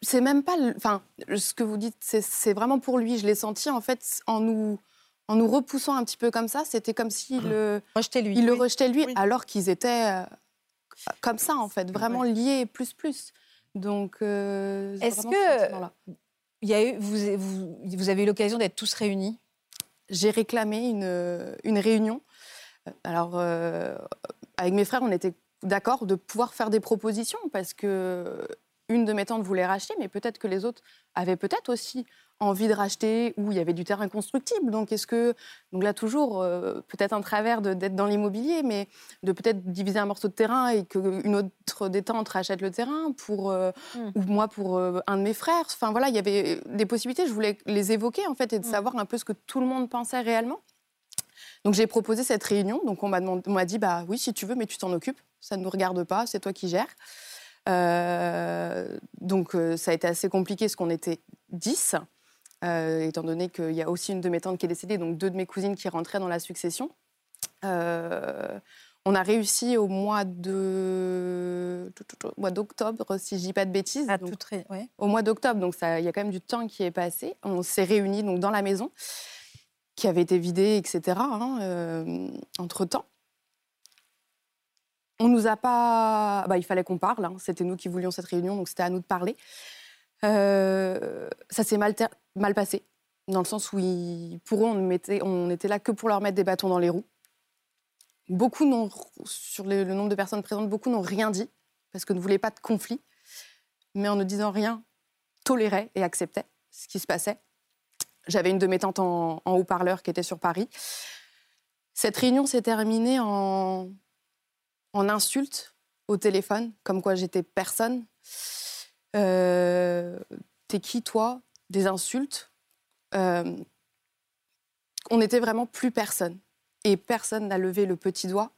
C: C'est même pas. le- Enfin, ce que vous dites, c'est- c'est vraiment pour lui. Je l'ai senti, en fait, en nous, en nous repoussant un petit peu comme ça. C'était comme s'il le,
A: Rejetez-lui.
C: il le rejetait lui,
F: Oui.
C: alors qu'ils étaient euh, comme ça, en fait, vraiment liés plus plus. Donc, euh,
A: Est-ce que-. Il y a eu, vous, vous, vous avez eu l'occasion d'être tous réunis?
C: j'ai réclamé une, une réunion. Alors, euh, avec mes frères, on était d'accord de pouvoir faire des propositions parce que une de mes tantes voulait racheter, mais peut-être que les autres avaient peut-être aussi envie de racheter ou il y avait du terrain constructible. Donc, est-ce que. Donc là, toujours, euh, peut-être un travers d'être dans l'immobilier, mais de peut-être diviser un morceau de terrain et qu'une autre des tantes rachète le terrain pour. euh,
A: Mm.
C: ou moi pour euh, un de mes frères. Enfin voilà, il y avait des possibilités. Je voulais les évoquer en fait et de
A: Mm.
C: savoir un peu ce que tout le monde pensait réellement. Donc j'ai proposé cette réunion. Donc on m'a dit bah oui si tu veux, mais tu t'en occupes. Ça ne nous regarde pas, c'est toi qui gères. Donc ça a été assez compliqué parce qu'on était 10, euh, étant donné qu'il y a aussi une de mes tantes qui est décédée, donc deux de mes cousines qui rentraient dans la succession. Euh, on a réussi au mois de mois d'octobre, si je dis pas de bêtises.
A: À
C: Donc,
A: ouais.
C: au mois d'octobre, donc il y a quand même du temps qui est passé. On s'est réunis donc dans la maison, qui avait été vidée, etc. entre temps, on nous a pas. Bah, il fallait qu'on parle. hein. C'était nous qui voulions cette réunion, donc c'était à nous de parler. Euh, ça s'est mal, passé, dans le sens où pour eux, on, mettait, était là que pour leur mettre des bâtons dans les roues. Beaucoup n'ont, sur le, nombre de personnes présentes, beaucoup n'ont rien dit parce que ne voulaient pas de conflit, mais en ne disant rien, toléraient et acceptaient ce qui se passait. J'avais une de mes tantes en, en haut-parleur qui était sur Paris. Cette réunion s'est terminée en, en insultes au téléphone, comme quoi j'étais personne. Euh, T'es qui, toi? Des insultes? Euh, on n'était vraiment plus personne. Et personne n'a levé le petit doigt.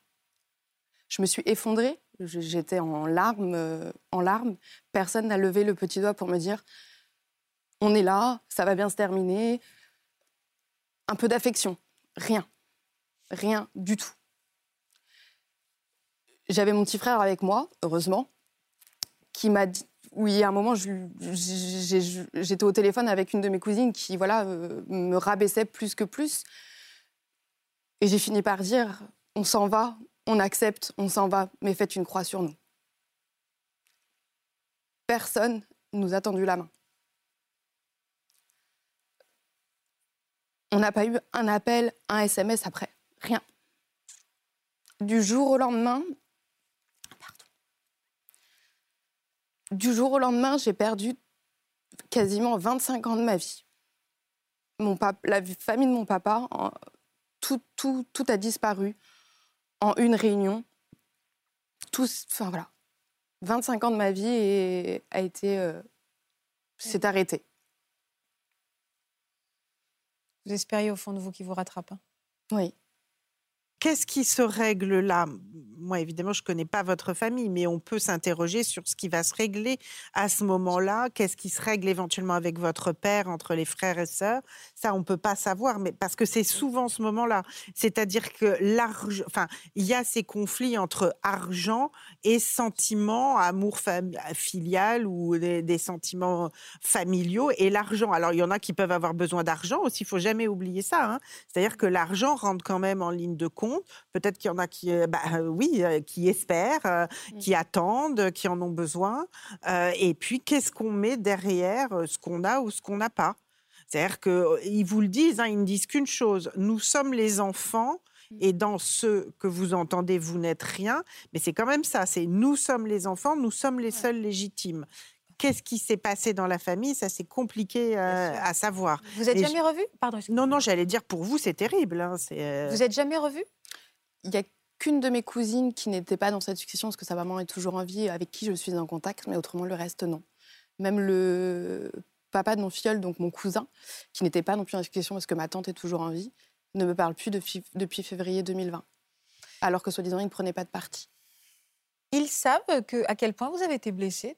C: Je me suis effondrée. J'étais en larmes, euh, en larmes. Personne n'a levé le petit doigt pour me dire on est là, ça va bien se terminer. Un peu d'affection. Rien. Rien du tout. J'avais mon petit frère avec moi, heureusement, qui m'a dit. Oui, à un moment, j'étais au téléphone avec une de mes cousines qui, voilà, euh, me rabaissait plus que plus. Et j'ai fini par dire on s'en va, on accepte, on s'en va, mais faites une croix sur nous. Personne nous a tendu la main. On n'a pas eu un appel, un SMS après. Rien. Du jour au lendemain, Du jour au lendemain, j'ai perdu quasiment 25 ans de ma vie. Mon la famille de mon papa, en- tout, tout, tout a disparu en une réunion. Tout, enfin voilà. 25 ans de ma vie et a été, euh, s'est arrêté.
A: Vous espériez au fond de vous qu'il vous rattrape. hein?
C: Oui.
F: Qu'est-ce qui se règle là? Moi, évidemment, je ne connais pas votre famille, mais on peut s'interroger sur ce qui va se régler à ce moment-là. Qu'est-ce qui se règle éventuellement avec votre père, entre les frères et sœurs? Ça, on ne peut pas savoir, mais parce que c'est souvent ce moment-là. C'est-à-dire que l'argent, enfin, il y a ces conflits entre argent et sentiments, amour filial ou des, sentiments familiaux et l'argent. Alors, il y en a qui peuvent avoir besoin d'argent aussi. Il faut jamais oublier ça. hein. C'est-à-dire que l'argent rentre quand même en ligne de compte. Peut-être qu'il y en a qui, euh, bah, euh, oui, euh, qui espèrent, euh, qui attendent, qui en ont besoin. Euh, et puis, qu'est-ce qu'on met derrière euh, ce qu'on a ou ce qu'on n'a pas C'est-à-dire qu'ils vous le disent, hein, ils ne disent qu'une chose, nous sommes les enfants Mmh. Et dans ce que vous entendez, vous n'êtes rien. Mais c'est quand même ça. C'est nous sommes les enfants, nous sommes les seuls légitimes. Qu'est-ce qui s'est passé dans la famille Ça, c'est compliqué euh, à savoir.
A: Vous êtes jamais revu
F: Pardon. Non, non, j'allais dire pour vous, c'est terrible. Hein,
A: euh vous êtes jamais revu
C: Il y a de mes cousines qui n'était pas dans cette succession parce que sa maman est toujours en vie, avec qui je suis en contact, mais autrement le reste non. Même le papa de mon filleul, donc mon cousin, qui n'était pas non plus en succession parce que ma tante est toujours en vie, ne me parle plus depuis, depuis février 2020, alors que soi-disant, ils ne prenaient pas de parti.
A: Ils savent que, à quel point vous avez été blessée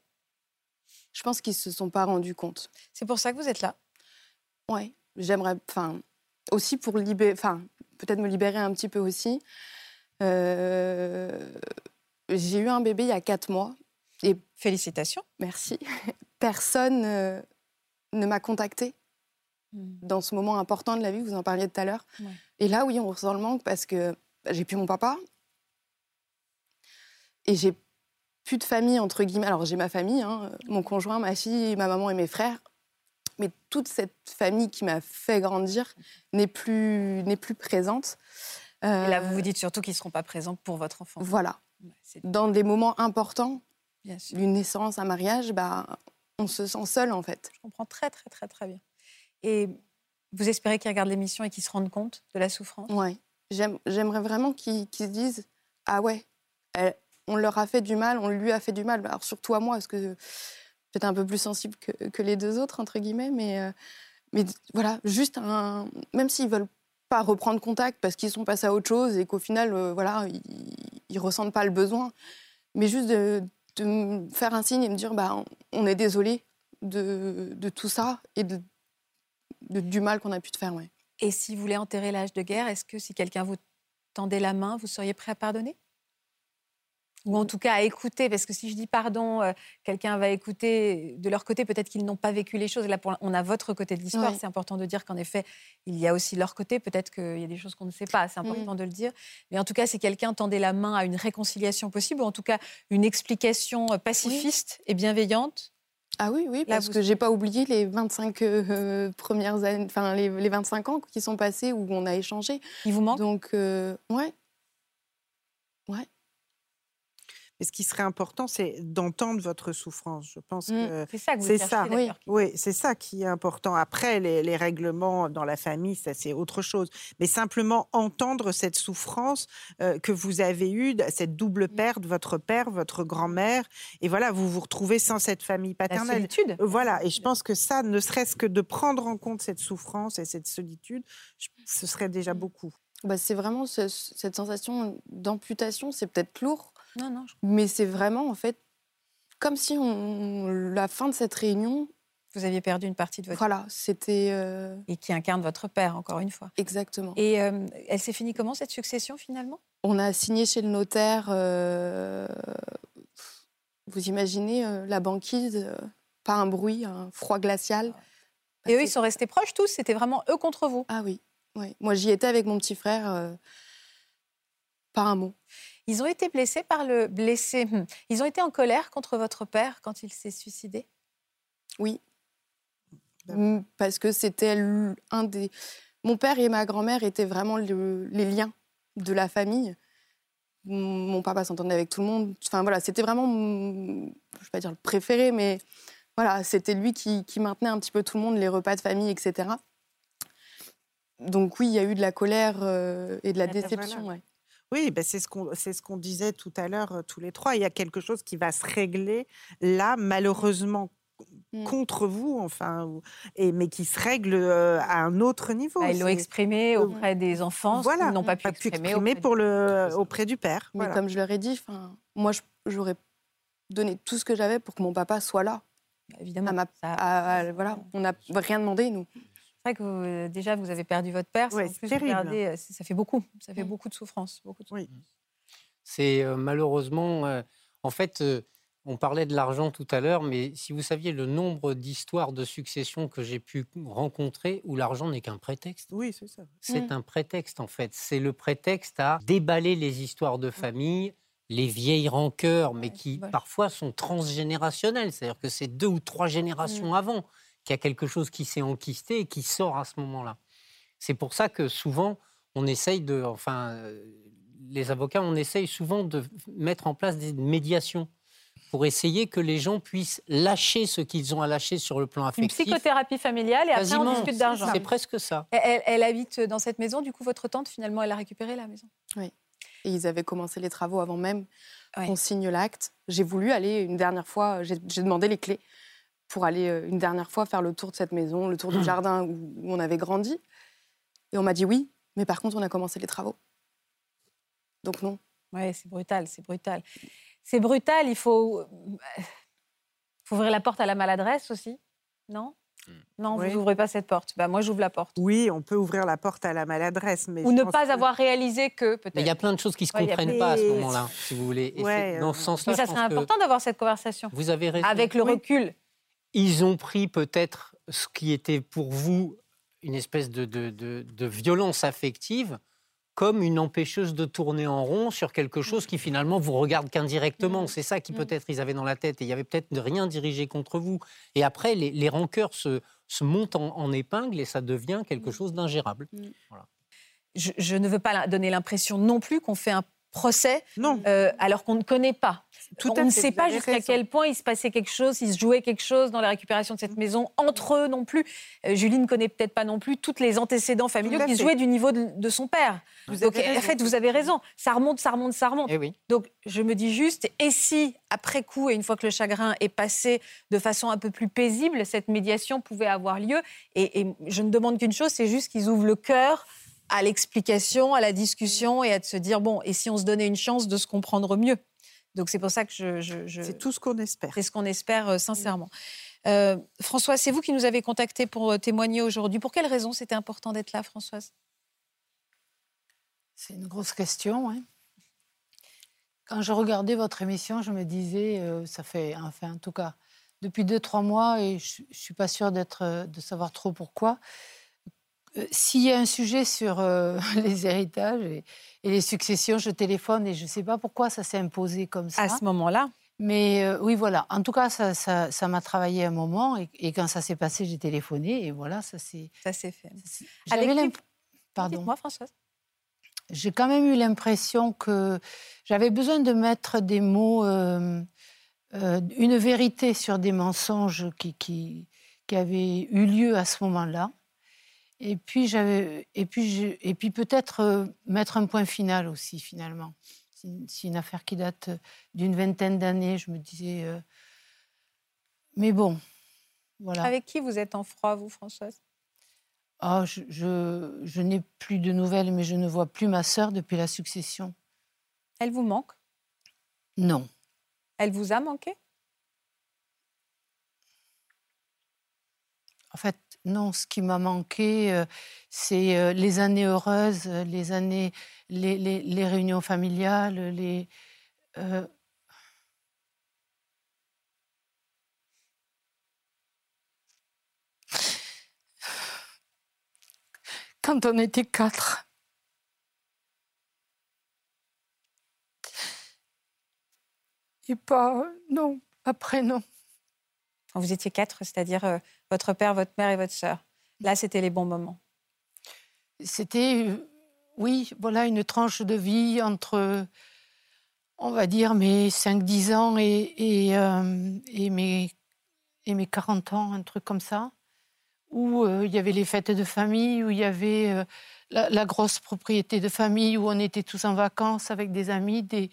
C: Je pense qu'ils ne se sont pas rendus compte.
A: C'est pour ça que vous êtes là?
C: Oui, j'aimerais, enfin, aussi pour libérer, enfin, peut-être me libérer un petit peu aussi. Euh, j'ai eu un bébé il y a quatre mois.
A: Et félicitations.
C: Merci. Personne euh, ne m'a contacté Mmh. dans ce moment important de la vie, vous en parliez tout à l'heure. Et là, oui, on ressent le manque parce que bah, j'ai plus mon papa et j'ai plus de famille, entre guillemets. Alors, j'ai ma famille, hein, mon conjoint, ma fille, ma maman et mes frères. Mais toute cette famille qui m'a fait grandir n'est plus, n'est plus présente.
A: Et là, vous vous dites surtout qu'ils ne seront pas présents pour votre enfant.
C: Voilà. Dans des moments importants, d'une naissance, un mariage, bah, on se sent seul, en fait.
A: Je comprends très, très, très, très bien. Et vous espérez qu'ils regardent l'émission et qu'ils se rendent compte de la souffrance?
C: Oui. J'aimerais vraiment qu'ils se disent Ah ouais, on leur a fait du mal, on lui a fait du mal. Alors surtout à moi, parce que peut-être un peu plus sensible que, les deux autres, entre guillemets. Mais, euh, mais voilà, juste un. Même s'ils veulent pas reprendre contact parce qu'ils sont passés à autre chose et qu'au final, euh, voilà, ils, ne ressentent pas le besoin. Mais juste de, me faire un signe et me dire bah, on est désolé de, tout ça et de du mal qu'on a pu te faire.
A: Et si vous voulez enterrer l'âge de guerre, est-ce que si quelqu'un vous tendait la main, vous seriez prêt à pardonner? Ou en tout cas à écouter, parce que si je dis pardon, euh, quelqu'un va écouter de leur côté, peut-être qu'ils n'ont pas vécu les choses. Là, on a votre côté de l'histoire. C'est important de dire qu'en effet, il y a aussi leur côté. Peut-être qu'il y a des choses qu'on ne sait pas. C'est important mm. de le dire. Mais en tout cas, si quelqu'un tendait la main à une réconciliation possible, ou en tout cas une explication euh, pacifiste et bienveillante,
C: ah oui, oui, parce que j'ai pas oublié les 25 euh, premières années, enfin les, les, 25 ans qui sont passés où on a échangé.
A: Il vous manque?
C: Donc, euh. Ouais.
F: Et ce qui serait important, c'est d'entendre votre souffrance. Je pense mmh. que
A: c'est ça que vous ça.
F: Oui, oui c'est ça qui est important. Après, les, règlements dans la famille, ça c'est autre chose. Mais simplement entendre cette souffrance euh, que vous avez eue, cette double mmh. perte, votre père, votre grand-mère, et voilà, vous vous retrouvez sans cette famille paternelle. La
A: solitude.
F: Voilà, et je pense que ça, ne serait-ce que de prendre en compte cette souffrance et cette solitude, ce serait déjà mmh. beaucoup.
C: Bah, c'est vraiment cette sensation d'amputation, c'est peut-être lourd, non, non. Mais c'est vraiment, en fait, comme si on, la fin de cette réunion.
A: Vous aviez perdu une partie de votre.
C: Voilà, c'était. Euh
A: Et qui incarne votre père, encore une fois.
C: Exactement.
A: Et euh, elle s'est finie comment, cette succession, finalement?
C: On a signé chez le notaire. Euh, vous imaginez la banquise, pas un bruit, un froid glacial.
A: Et eux, ils sont restés proches tous C'était vraiment eux contre vous?
C: Ah oui. oui. Moi, j'y étais avec mon petit frère. Pas un mot.
A: Ils ont été blessés par le blessé. Hmm. Ils ont été en colère contre votre père quand il s'est suicidé?
C: Oui. Hmm, parce que c'était un des. Mon père et ma grand-mère étaient vraiment les liens de la famille. Mon papa s'entendait avec tout le monde. Enfin voilà, c'était vraiment, je ne vais pas dire le préféré, mais voilà, c'était lui qui, maintenait un petit peu tout le monde, les repas de famille, etc. Donc oui, il y a eu de la colère euh, et de la déception. Ouais.
F: Oui, ben c'est ce qu'on c'est ce qu'on disait tout à l'heure tous les trois. Il y a quelque chose qui va se régler là, malheureusement mmh. contre vous, enfin, et, mais qui se règle à un autre niveau.
A: Bah, ils l'ont exprimé auprès des enfants,
F: voilà,
A: n'ont pas pu
F: exprimer, auprès, pour le, auprès du père.
C: Mais comme je leur ai dit, moi, j'aurais donné tout ce que j'avais pour que mon papa soit là.
A: Bah, évidemment.
C: voilà, on n'a rien demandé, nous
A: que euh, déjà vous avez perdu votre père.
F: c'est euh,
A: ça fait beaucoup. Ça fait mmh. beaucoup de souffrance. Beaucoup
E: Oui. C'est euh, malheureusement, en fait, on parlait de l'argent tout à l'heure, mais si vous saviez le nombre d'histoires de succession que j'ai pu rencontrer où l'argent n'est qu'un prétexte.
F: Oui, c'est ça.
E: C'est mmh. un prétexte en fait. C'est le prétexte à déballer les histoires de mmh. famille les vieilles rancœurs, mais qui parfois sont transgénérationnelles, c'est-à-dire que c'est deux ou trois générations avant qu'il y a quelque chose qui s'est enquisté et qui sort à ce moment-là. C'est pour ça que souvent, on essaye de, enfin, euh, les avocats, on essaye souvent de mettre en place des médiations pour essayer que les gens puissent lâcher ce qu'ils ont à lâcher sur le plan affectif.
A: Une psychothérapie familiale et après on discute d'argent.
E: C'est presque ça.
A: Elle, habite dans cette maison, du coup votre tante finalement elle a récupéré la maison?
C: Oui. Et ils avaient commencé les travaux avant même qu'on signe l'acte. J'ai voulu aller une dernière fois, j'ai demandé les clés pour aller euh, une dernière fois faire le tour de cette maison, le tour du jardin où on avait grandi. Et on m'a dit oui, mais par contre on a commencé les travaux. Donc non.
A: Oui, c'est brutal, c'est brutal c'est brutal. Il faut, faut ouvrir la porte à la maladresse aussi, non? Hmm. non, vous n'ouvrez pas cette porte. Bah, moi, j'ouvre la porte.
F: Oui, on peut ouvrir la porte à la maladresse. Mais
A: Ou ne pas avoir réalisé que, peut-être.
E: Il y a plein de choses qui ne se comprennent pas à ce moment-là, si vous voulez.
F: dans
A: ce sens-là, Mais ça serait important d'avoir cette conversation.
E: Vous avez raison.
A: Avec le recul.
E: Ils ont pris peut-être ce qui était pour vous une espèce de, de, de violence affective comme une empêcheuse de tourner en rond sur quelque chose qui finalement vous regarde qu'indirectement. Mm. C'est ça qui mm. peut-être ils avaient dans la tête. Et il y avait peut-être rien dirigé contre vous. Et après, les, les rancœurs se, se montent en, épingle et ça devient quelque mm. chose d'ingérable.
A: Je, je, ne veux pas donner l'impression non plus qu'on fait un procès
F: non.
A: Euh, alors qu'on ne connaît pas. on ne sait pas jusqu'à quel point il se passait quelque chose, il se jouait quelque chose dans la récupération de cette maison, entre eux non plus. Euh, Julie ne connaît peut-être pas non plus tous les antécédents familiaux qui se jouaient du niveau de, son père. Donc, en fait, vous avez raison. Ça remonte, ça remonte, ça remonte.
E: Eh oui.
A: Donc, je me dis juste, et si, après coup, et une fois que le chagrin est passé de façon un peu plus paisible, cette médiation pouvait avoir lieu et, et je ne demande qu'une chose, c'est juste qu'ils ouvrent le cœur à l'explication, à la discussion et à se dire bon, et si on se donnait une chance de se comprendre mieux? Donc c'est pour ça que je.
F: c'est tout ce qu'on espère.
A: C'est ce qu'on espère euh, sincèrement. Euh, Françoise, c'est vous qui nous avez contacté pour euh, témoigner aujourd'hui. Pour quelle raison c'était important d'être là, Françoise?
D: C'est une grosse question. Hein. Quand je regardais votre émission, je me disais, ça fait, enfin, en tout cas, depuis deux, trois mois, et je ne suis pas sûre d'être, de savoir trop pourquoi, euh, s'il y a un sujet sur euh, les héritages et, les successions, je téléphone et je ne sais pas pourquoi ça s'est imposé comme ça.
A: À ce moment-là
D: Mais euh, oui, voilà. En tout cas, ça m'a ça, travaillé un moment et, quand ça s'est passé, j'ai téléphoné et voilà, ça s'est...
A: Ça s'est fait.
D: Avec Pardon.
A: Moi, Françoise.
D: J'ai quand même eu l'impression que j'avais besoin de mettre des mots, une vérité sur des mensonges qui, qui, qui avaient eu lieu à ce moment-là. Et puis, et puis, et puis peut-être euh, mettre un point final aussi, finalement. C'est une affaire qui date d'une vingtaine d'années. Je me disais. Euh, mais bon, voilà.
A: Avec qui vous êtes en froid, vous, Françoise?
D: Oh, Je, je, je n'ai plus de nouvelles, mais je ne vois plus ma sœur depuis la succession.
A: Elle vous manque?
D: Non.
A: Elle vous a manqué?
D: En fait, non, ce qui m'a manqué, euh, c'est euh, les années heureuses, euh, les années, les, réunions familiales, les. Quand on était quatre. Et pas. Non, après, non.
A: Quand vous étiez quatre, c'est-à-dire votre père, votre mère et votre sœur. Là, c'était les bons moments.
D: C'était, euh, oui, voilà, une tranche de vie entre, on va dire, mes 5-10 ans et, et, euh, et, mes, et mes 40 ans, un truc comme ça, où euh, il y avait les fêtes de famille, où il y avait la, grosse propriété de famille, où on était tous en vacances avec des amis, des,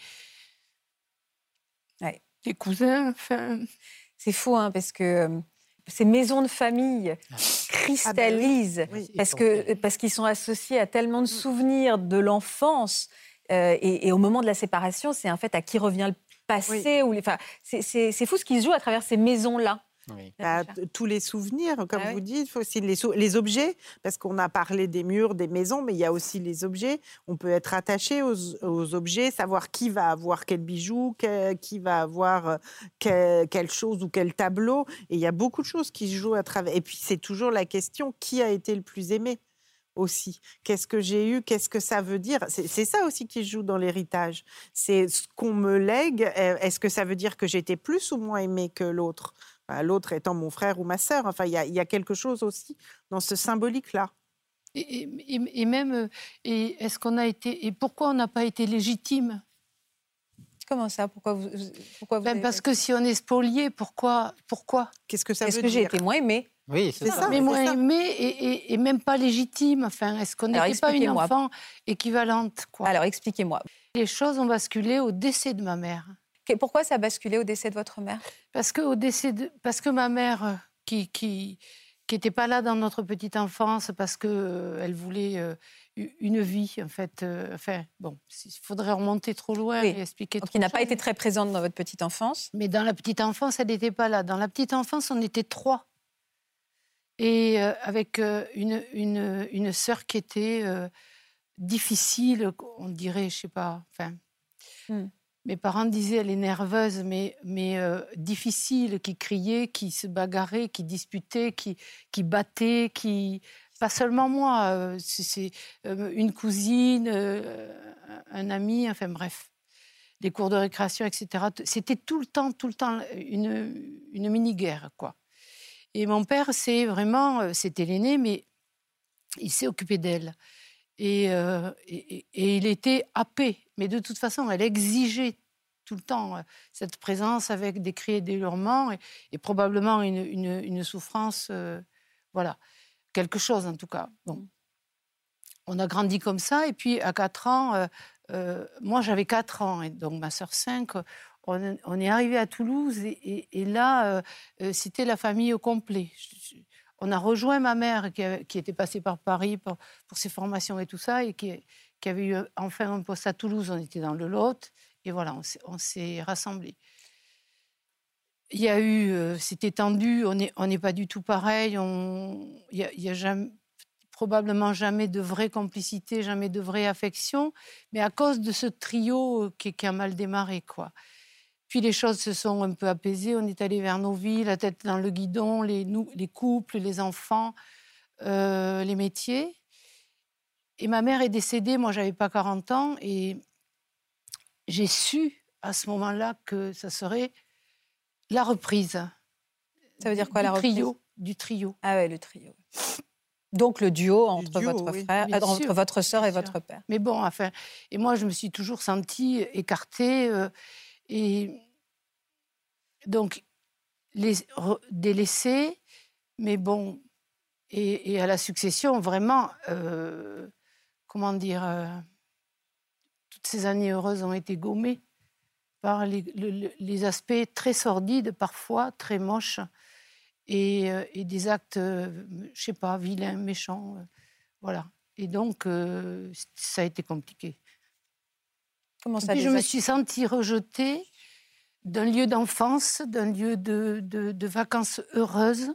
D: des cousins. Enfin...
A: C'est fou, hein, parce que ces maisons de famille ah. cristallisent ah bah parce que parce qu'ils sont associés à tellement de souvenirs de l'enfance euh, et, au moment de la séparation, c'est en fait à qui revient le passé ou enfin, c'est fou ce qui se joue à travers ces maisons
F: Bah, tous les souvenirs, comme ah vous dites, faut aussi les, les objets, parce qu'on a parlé des murs, des maisons, mais il y a aussi les objets. On peut être attaché aux, objets, savoir qui va avoir quel bijou, qui va avoir euh, quelle, quelle chose ou quel tableau. Et il y a beaucoup de choses qui se jouent à travers. Et puis c'est toujours la question qui a été le plus aimé aussi? Qu'est-ce que j'ai eu? Qu'est-ce que ça veut dire? C'est ça aussi qui joue dans l'héritage. C'est ce qu'on me lègue. Euh, est-ce que ça veut dire que j'étais plus ou moins aimé que l'autre? L'autre étant mon frère ou ma sœur. Enfin, il y, y, a quelque chose aussi dans ce symbolique-là.
D: Et, et, même, et est-ce qu'on a été, et pourquoi on n'a pas été légitime?
A: Comment ça? Pourquoi vous, pourquoi
D: ben Parce que si on est spolié, pourquoi, pourquoi?
F: Qu'est-ce que ça veut
A: dire
F: Est-ce
A: que j'ai été moins aimée
E: Oui, c'est ça.
D: Mais moins aimée et, même pas légitime. Enfin, est-ce qu'on n'était pas une enfant équivalente quoi?
A: Alors, expliquez-moi.
D: Les choses ont basculé au décès de ma mère.
A: Pourquoi ça a basculé au décès de votre mère?
D: Parce que au décès de... parce que ma mère, euh, qui, qui, qui n'était pas là dans notre petite enfance parce qu'elle euh, elle voulait euh, une vie, en fait. Euh, enfin, bon, il faudrait remonter trop loin et expliquer.
A: Donc, qui n'a pas été très présente dans votre petite enfance
D: Mais dans la petite enfance, elle n'était pas là. Dans la petite enfance, on était trois. Et avec une, une, une sœur qui était difficile, on dirait, je sais pas, enfin. Hmm mes parents disaient elle est nerveuse, mais, euh, difficile, qui criait, qui se bagarrait, qui disputait, qui, battait, qui. Pas seulement moi, euh, c'est euh, une cousine, un ami, enfin bref. Les cours de récréation, etc. C'était tout le temps, tout le temps une, mini-guerre, quoi. Et mon père, c'est vraiment, c'était l'aîné, mais il s'est occupé d'elle. Et, il était happé mais de toute façon, elle exigeait tout le temps cette présence avec des cris et des hurlements et, probablement une, souffrance, voilà, quelque chose en tout cas. Bon. On a grandi comme ça et puis à 4 ans, moi j'avais 4 ans et donc ma sœur 5, on, est arrivé à Toulouse et, là c'était la famille au complet. On a rejoint ma mère qui, était passée par Paris pour, pour, ses formations et tout ça et qui, qui avait eu enfin un poste à Toulouse, on était dans le Lot, et voilà, on s'est rassemblés. Il y a eu, euh, c'était tendu, on n'est pas du tout pareil, il n'y a, jamais, probablement jamais de vraie complicité, jamais de vraie affection, mais à cause de ce trio qui, qui a mal démarré, quoi. Puis les choses se sont un peu apaisées, on est allé vers nos vies, la tête dans le guidon, les, les couples, les enfants, euh, les métiers. Et ma mère est décédée, moi j'avais pas 40 ans, et j'ai su à ce moment-là que ça serait la reprise.
A: Ça veut dire quoi la reprise
D: trio, Du trio.
A: Ah ouais, le trio. Donc le duo entre votre frère, euh, entre votre sœur et votre père.
D: Mais bon, enfin, et moi je me suis toujours sentie écartée euh, et donc les, délaissée, mais bon, et, à la succession vraiment. Euh, comment dire, euh, toutes ces années heureuses ont été gommées par les, aspects très sordides, parfois très moches, et, euh, des actes, euh, je sais pas, vilains, méchants. voilà. Et donc, ça a été compliqué.
A: Comment ça
D: et puis, je me suis sentie rejetée d'un lieu d'enfance, d'un lieu de, de, vacances heureuses,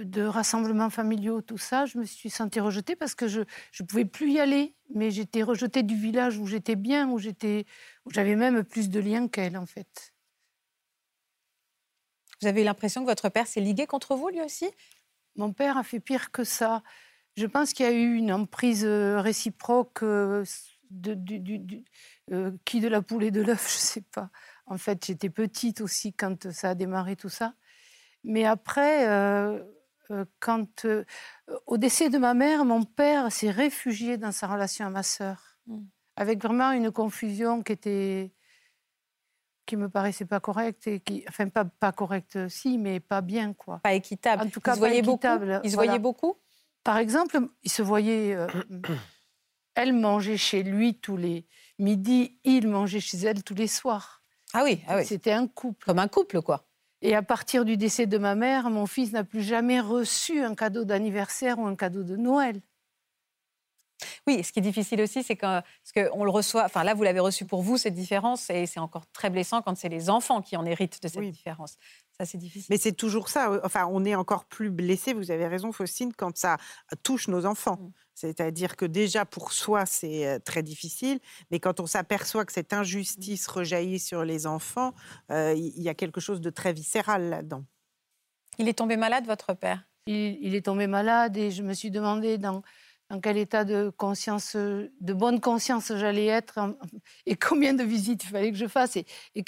D: de rassemblements familiaux, tout ça, je me suis sentie rejetée parce que je ne pouvais plus y aller. Mais j'étais rejetée du village où j'étais bien, où j'étais, où j'avais même plus de liens qu'elle, en fait.
A: Vous avez l'impression que votre père s'est ligué contre vous, lui aussi?
D: Mon père a fait pire que ça. Je pense qu'il y a eu une emprise euh, réciproque euh, de, du, euh, qui de la poule et de l'œuf, je ne sais pas. En fait, j'étais petite aussi quand ça a démarré tout ça. Mais après, euh, quand, euh, au décès de ma mère, mon père s'est réfugié dans sa relation à ma sœur, mmh. avec vraiment une confusion qui était qui me paraissait pas correcte et qui, enfin pas pas correcte si, mais pas bien quoi.
A: Pas équitable. En tout cas, ils se voyaient beaucoup. Ils se voyaient beaucoup.
D: Par exemple, il se voyait. Euh, elle mangeait chez lui tous les midis, il mangeait chez elle tous les soirs.
A: Ah oui, ah oui.
D: C'était un couple.
A: Comme un couple, quoi.
D: Et à partir du décès de ma mère, mon fils n'a plus jamais reçu un cadeau d'anniversaire ou un cadeau de Noël.
A: Oui, ce qui est difficile aussi, c'est qu'on le reçoit. Enfin, là, vous l'avez reçu pour vous, cette différence, et c'est encore très blessant quand c'est les enfants qui en héritent de cette différence. Ça, c'est difficile.
F: Mais c'est toujours ça. Enfin, on est encore plus blessé, vous avez raison, Faustine, quand ça touche nos enfants. Mm. C'est-à-dire que déjà pour soi, c'est euh, très difficile, mais quand on s'aperçoit que cette injustice rejaillit sur les enfants, euh, il y a quelque chose de très viscéral là-dedans.
A: Il est tombé malade, votre père?
D: Il, est tombé malade et je me suis demandé dans, dans quel état de conscience, de bonne conscience j'allais être et combien de visites il fallait que je fasse et, et,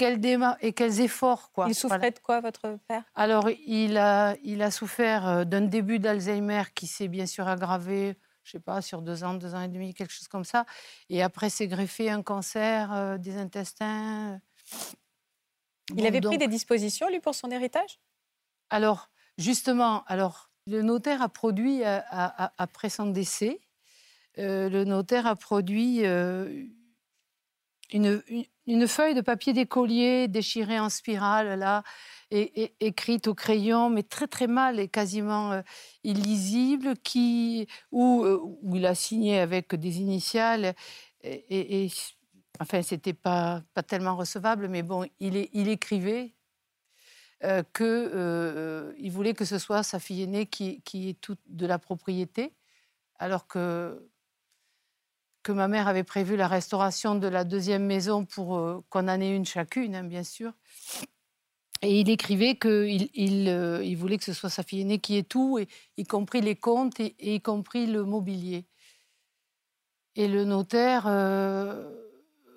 D: et quels efforts. Quoi.
A: Il souffrait de quoi, votre père?
D: Alors, il a, il a souffert euh, d'un début d'Alzheimer qui s'est bien sûr aggravé, je sais pas, sur deux ans, deux ans et demi, quelque chose comme ça. Et après, s'est greffé un cancer euh, des intestins.
A: Il avait pris des dispositions, lui, pour son héritage?
D: Alors, justement, alors le notaire a produit, euh, après son décès, euh, le notaire a produit euh, une, feuille de papier d'écolier déchirée en spirale, là, écrite au crayon, mais très très mal et quasiment illisible, qui, où, où, il a signé avec des initiales. Et, enfin, c'était pas, pas tellement recevable, mais bon, il écrivait euh, qu'il euh, voulait que ce soit sa fille aînée qui, qui ait toute de la propriété, alors que, que ma mère avait prévu la restauration de la deuxième maison pour euh, qu'on en ait une chacune, hein, bien sûr. Et il écrivait qu'il il, il, voulait que ce soit sa fille aînée qui ait tout, y compris les comptes et, y compris le mobilier. Et le notaire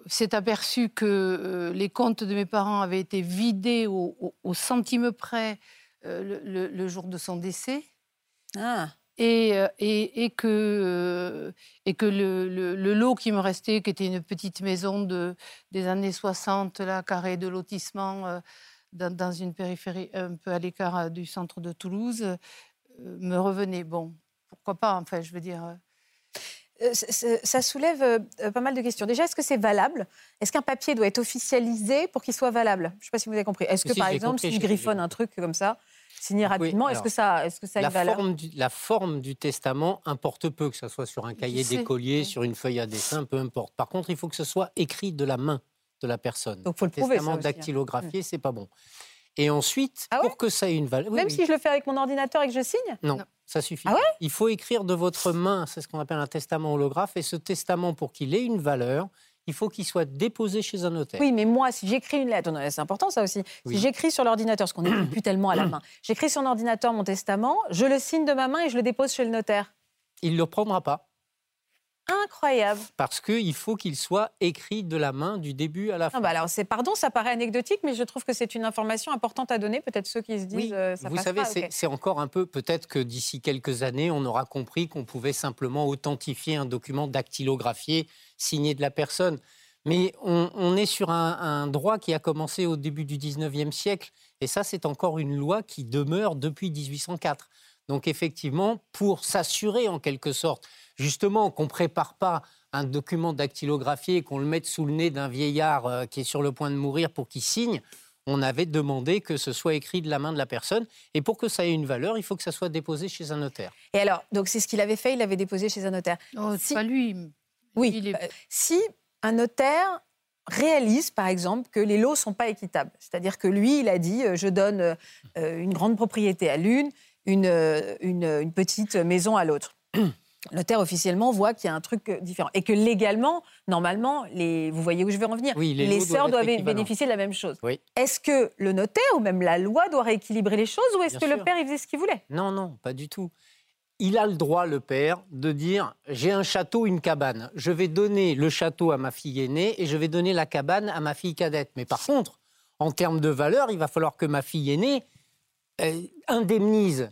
D: s'est aperçu que euh, les comptes de mes parents avaient été vidés au, centime près euh, le, jour de son décès. Ah. Et, euh, et, et, que, et que le, lot qui me restait, qui était une petite maison de, des années 60, là, carré de lotissement, dans, dans, une périphérie un peu à l'écart du centre de Toulouse, me revenait. Bon, pourquoi pas, enfin, je veux dire
A: ça soulève euh, euh, pas mal de questions. Déjà, est-ce que c'est valable? Est-ce qu'un papier doit être officialisé pour qu'il soit valable? Je ne sais pas si vous avez compris. Est-ce que, par exemple, si je griffonne un truc comme ça, signé rapidement, est-ce que ça, est-ce que ça a
E: la
A: une valeur?
E: forme du, La forme du testament importe peu, que ce soit sur un cahier d'écolier, sur une feuille à dessin, peu importe. Par contre, il faut que ce soit écrit de la main de la personne.
A: Donc, faut le prouver.
E: Testament hein. dactylographié, c'est pas bon. Et ensuite, ah pour que ça ait une valeur.
A: Même si je le fais avec mon ordinateur et que je signe?
E: Non, ça suffit.
A: Ah ouais?
E: Il faut écrire de votre main, c'est ce qu'on appelle un testament holographe, et ce testament, pour qu'il ait une valeur, il faut qu'il soit déposé chez un notaire.
A: Oui, mais moi, si j'écris une lettre, c'est important ça aussi, si j'écris sur l'ordinateur, ce qu'on n'écrit plus tellement à la main, j'écris sur l'ordinateur mon testament, je le signe de ma main et je le dépose chez le notaire.
E: Il ne le prendra pas.
A: Incroyable.
E: Parce qu'il faut qu'il soit écrit de la main du début à la fin.
A: bah alors c'est pardon, ça paraît anecdotique, mais je trouve que c'est une information importante à donner. Peut-être ceux qui se disent.
E: Euh, ça vous savez, c'est encore un peu. Peut-être que d'ici quelques années, on aura compris qu'on pouvait simplement authentifier un document dactylographié signé de la personne. Mais on, est sur un, un, droit qui a commencé au début du 19e siècle, et ça, c'est encore une loi qui demeure depuis 1804. Donc effectivement, pour s'assurer en quelque sorte justement qu'on ne prépare pas un document dactylographié et qu'on le mette sous le nez d'un vieillard euh, qui est sur le point de mourir pour qu'il signe, on avait demandé que ce soit écrit de la main de la personne. Et pour que ça ait une valeur, il faut que ça soit déposé chez un notaire.
A: Et alors, donc c'est ce qu'il avait fait, il l'avait déposé chez un notaire.
D: Oh, Pas lui.
A: Oui. Euh, si un notaire réalise, par exemple, que les lots sont pas équitables, c'est-à-dire que lui, il a dit, euh, je donne une grande propriété à l'une, une, une petite maison à l'autre. le notaire officiellement voit qu'il y a un truc euh, différent. Et que légalement, normalement, les, vous voyez où je veux en venir,
E: oui,
A: les, sœurs doivent, bénéficier de la même chose.
E: Oui.
A: Est-ce que le notaire ou même la loi doit rééquilibrer les choses ou est-ce que le père il faisait ce qu'il voulait?
E: Non, non, pas du tout. Il a le droit, le père, de dire j'ai un château, une cabane. Je vais donner le château à ma fille aînée et je vais donner la cabane à ma fille cadette. Mais par contre, en termes de valeur, il va falloir que ma fille aînée euh, indemnise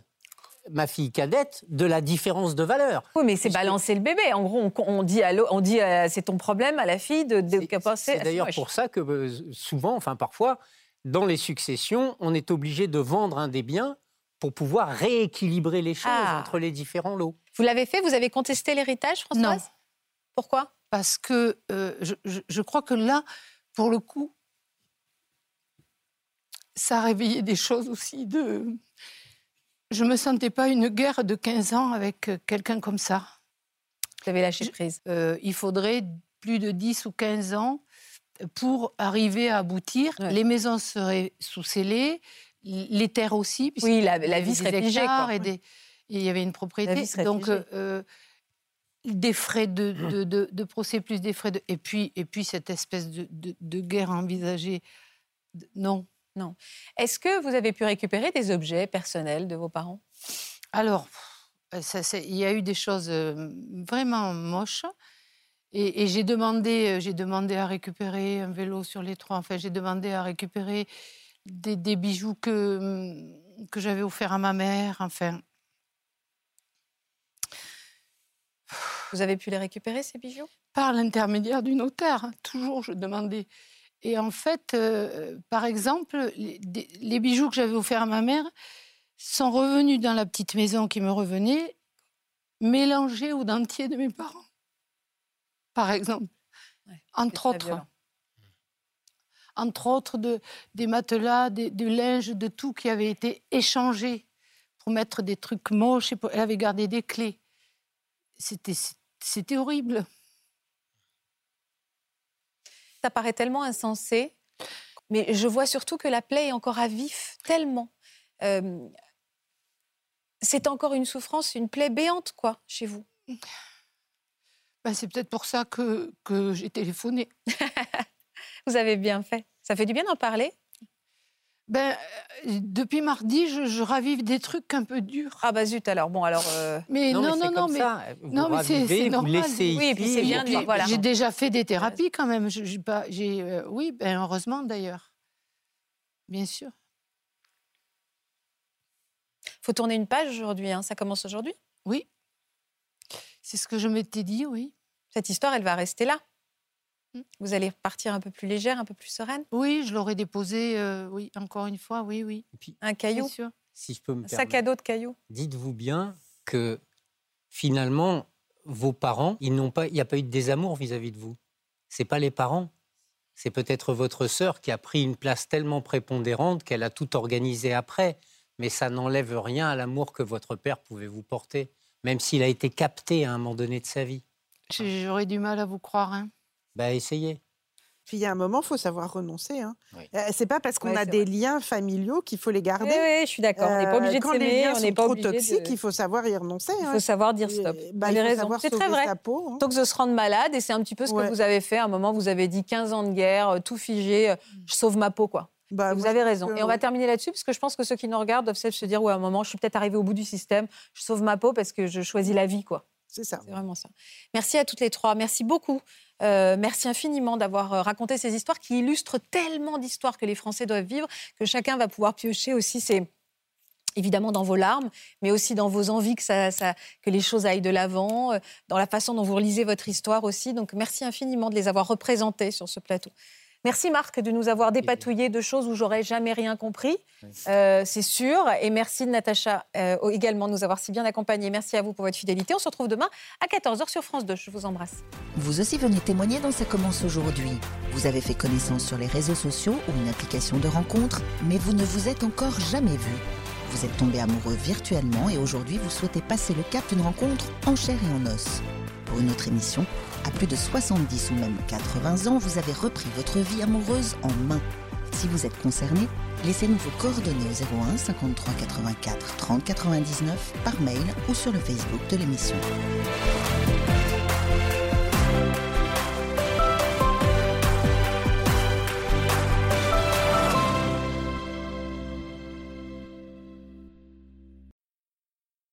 E: ma fille cadette de la différence de valeur.
A: Oui, mais c'est balancer le bébé. En gros, on, dit, on dit euh, c'est ton problème à la fille de, de
E: C'est d'ailleurs pour ça que euh, souvent, enfin parfois, dans les successions, on est obligé de vendre un des biens pour pouvoir rééquilibrer les choses ah. entre les différents lots.
A: Vous l'avez fait? Vous avez contesté l'héritage, Françoise?
D: Non.
A: Pourquoi?
D: Parce que euh, je, crois que là, pour le coup, ça a réveillé des choses aussi de je ne me sentais pas une guerre de 15 ans avec euh, quelqu'un comme ça.
A: Vous avez lâché prise
D: euh, Il faudrait plus de 10 ou 15 ans pour arriver à aboutir. Les maisons seraient sous scellées, les terres aussi.
A: Oui, la, vie serait figée.
D: Et il y avait une propriété. Donc, euh, des frais de, de, procès plus des frais de... Et puis, et puis cette espèce de, guerre envisagée. Non,
A: non. Est-ce que vous avez pu récupérer des objets personnels de vos parents?
D: Alors, il y a eu des choses vraiment moches. Et, j'ai demandé, j'ai demandé à récupérer un vélo sur les trois. Enfin, j'ai demandé à récupérer des, des bijoux que, mmh, que j'avais offerts à ma mère. Enfin.
A: Vous avez pu les récupérer, ces bijoux?
D: Par l'intermédiaire du notaire. Hein, toujours, je demandais. Et en fait, par exemple, les, les bijoux que j'avais offerts à ma mère sont revenus dans la petite maison qui me revenait, mélangés au dentier de mes parents par exemple. entre autres. Entre autres, de, des matelas, des, du linge, de tout qui avait été échangé pour mettre des trucs moches. Et elle avait gardé des clés. C'était horrible.
A: Ça paraît tellement insensé, mais je vois surtout que la plaie est encore à vif, tellement. Euh, c'est encore une souffrance, une plaie béante, quoi, chez vous.
D: Bah, c'est peut-être pour ça que, que j'ai téléphoné.
A: Vous avez bien fait. Ça fait du bien d'en parler
D: ben, euh, depuis mardi, je, ravive des trucs un peu durs.
A: Ah bah zut alors bon alors.
E: Euh, mais non non non, mais vous non mais c'est normal. oui
A: puis c'est bien.
D: Voilà. J'ai déjà fait des thérapies quand même. J'ai pas j'ai euh, oui ben heureusement d'ailleurs. Bien sûr.
A: Faut tourner une page aujourd'hui. Hein. Ça commence aujourd'hui?
D: Oui. C'est ce que je m'étais dit, oui
A: cette histoire, elle va rester là. Mmh. Vous allez partir un peu plus légère, un peu plus sereine
D: Oui, je l'aurais déposé, euh, oui, encore une fois, oui, oui.
A: un caillou
D: sûr.
E: Si je peux me
A: un sac à dos de cailloux.
E: Dites-vous bien que finalement, vos parents, ils n'ont pas, il n'y a pas eu de désamour vis-à-vis de vous. C'est pas les parents. C'est peut-être votre sœur qui a pris une place tellement prépondérante qu'elle a tout organisé après. Mais ça n'enlève rien à l'amour que votre père pouvait vous porter, même s'il a été capté à un moment donné de sa vie.
D: J'aurais du mal à vous croire. Hein.
E: Bah, essayez.
F: Puis il y a un moment, il faut savoir renoncer. Hein. Euh, c'est pas parce qu'on a des liens familiaux qu'il faut les garder.
A: Oui, je suis d'accord. on n'est pas obligé de s'aimer.
F: les liens on
A: n'est
F: pas trop toxiques, il faut savoir y renoncer.
A: Il faut hein. savoir dire stop.
F: Bah, vous avez raison.
A: C'est très vrai. Hein. Donc de se rendre malade, et c'est un petit peu ce que vous avez fait. À un moment, vous avez dit 15 ans de guerre, tout figé, je sauve ma peau, quoi. Bah, vous avez raison. Et on va terminer là-dessus, parce que je pense que ceux qui nous regardent doivent se dire, ouais, à un moment, je suis peut-être arrivé au bout du système, je sauve ma peau parce que je choisis la vie, quoi.
F: C'est ça.
A: C'est vraiment ça. Merci à toutes les trois. Merci beaucoup. Euh, merci infiniment d'avoir euh, raconté ces histoires qui illustrent tellement d'histoires que les Français doivent vivre, que chacun va pouvoir piocher aussi c'est évidemment dans vos larmes, mais aussi dans vos envies que, que les choses aillent de l'avant, euh, dans la façon dont vous relisez votre histoire aussi. Donc merci infiniment de les avoir représentés sur ce plateau. Merci Marc de nous avoir dépatouillé de choses où j'aurais jamais rien compris, euh, c'est sûr. Et merci Natacha euh, également de nous avoir si bien accompagnés. Merci à vous pour votre fidélité. On se retrouve demain à 14h sur France 2. Je vous embrasse.
G: Vous aussi venez témoigner dans Ça commence aujourd'hui. Vous avez fait connaissance sur les réseaux sociaux ou une application de rencontre, mais vous ne vous êtes encore jamais vu. Vous êtes tombé amoureux virtuellement et aujourd'hui vous souhaitez passer le cap d'une rencontre en chair et en os. Pour une autre émission, à plus de 70 ou même 80 ans, vous avez repris votre vie amoureuse en main. Si vous êtes concerné, laissez-nous vos coordonnées au 01 53 84 30 99 par mail ou sur le Facebook de l'émission.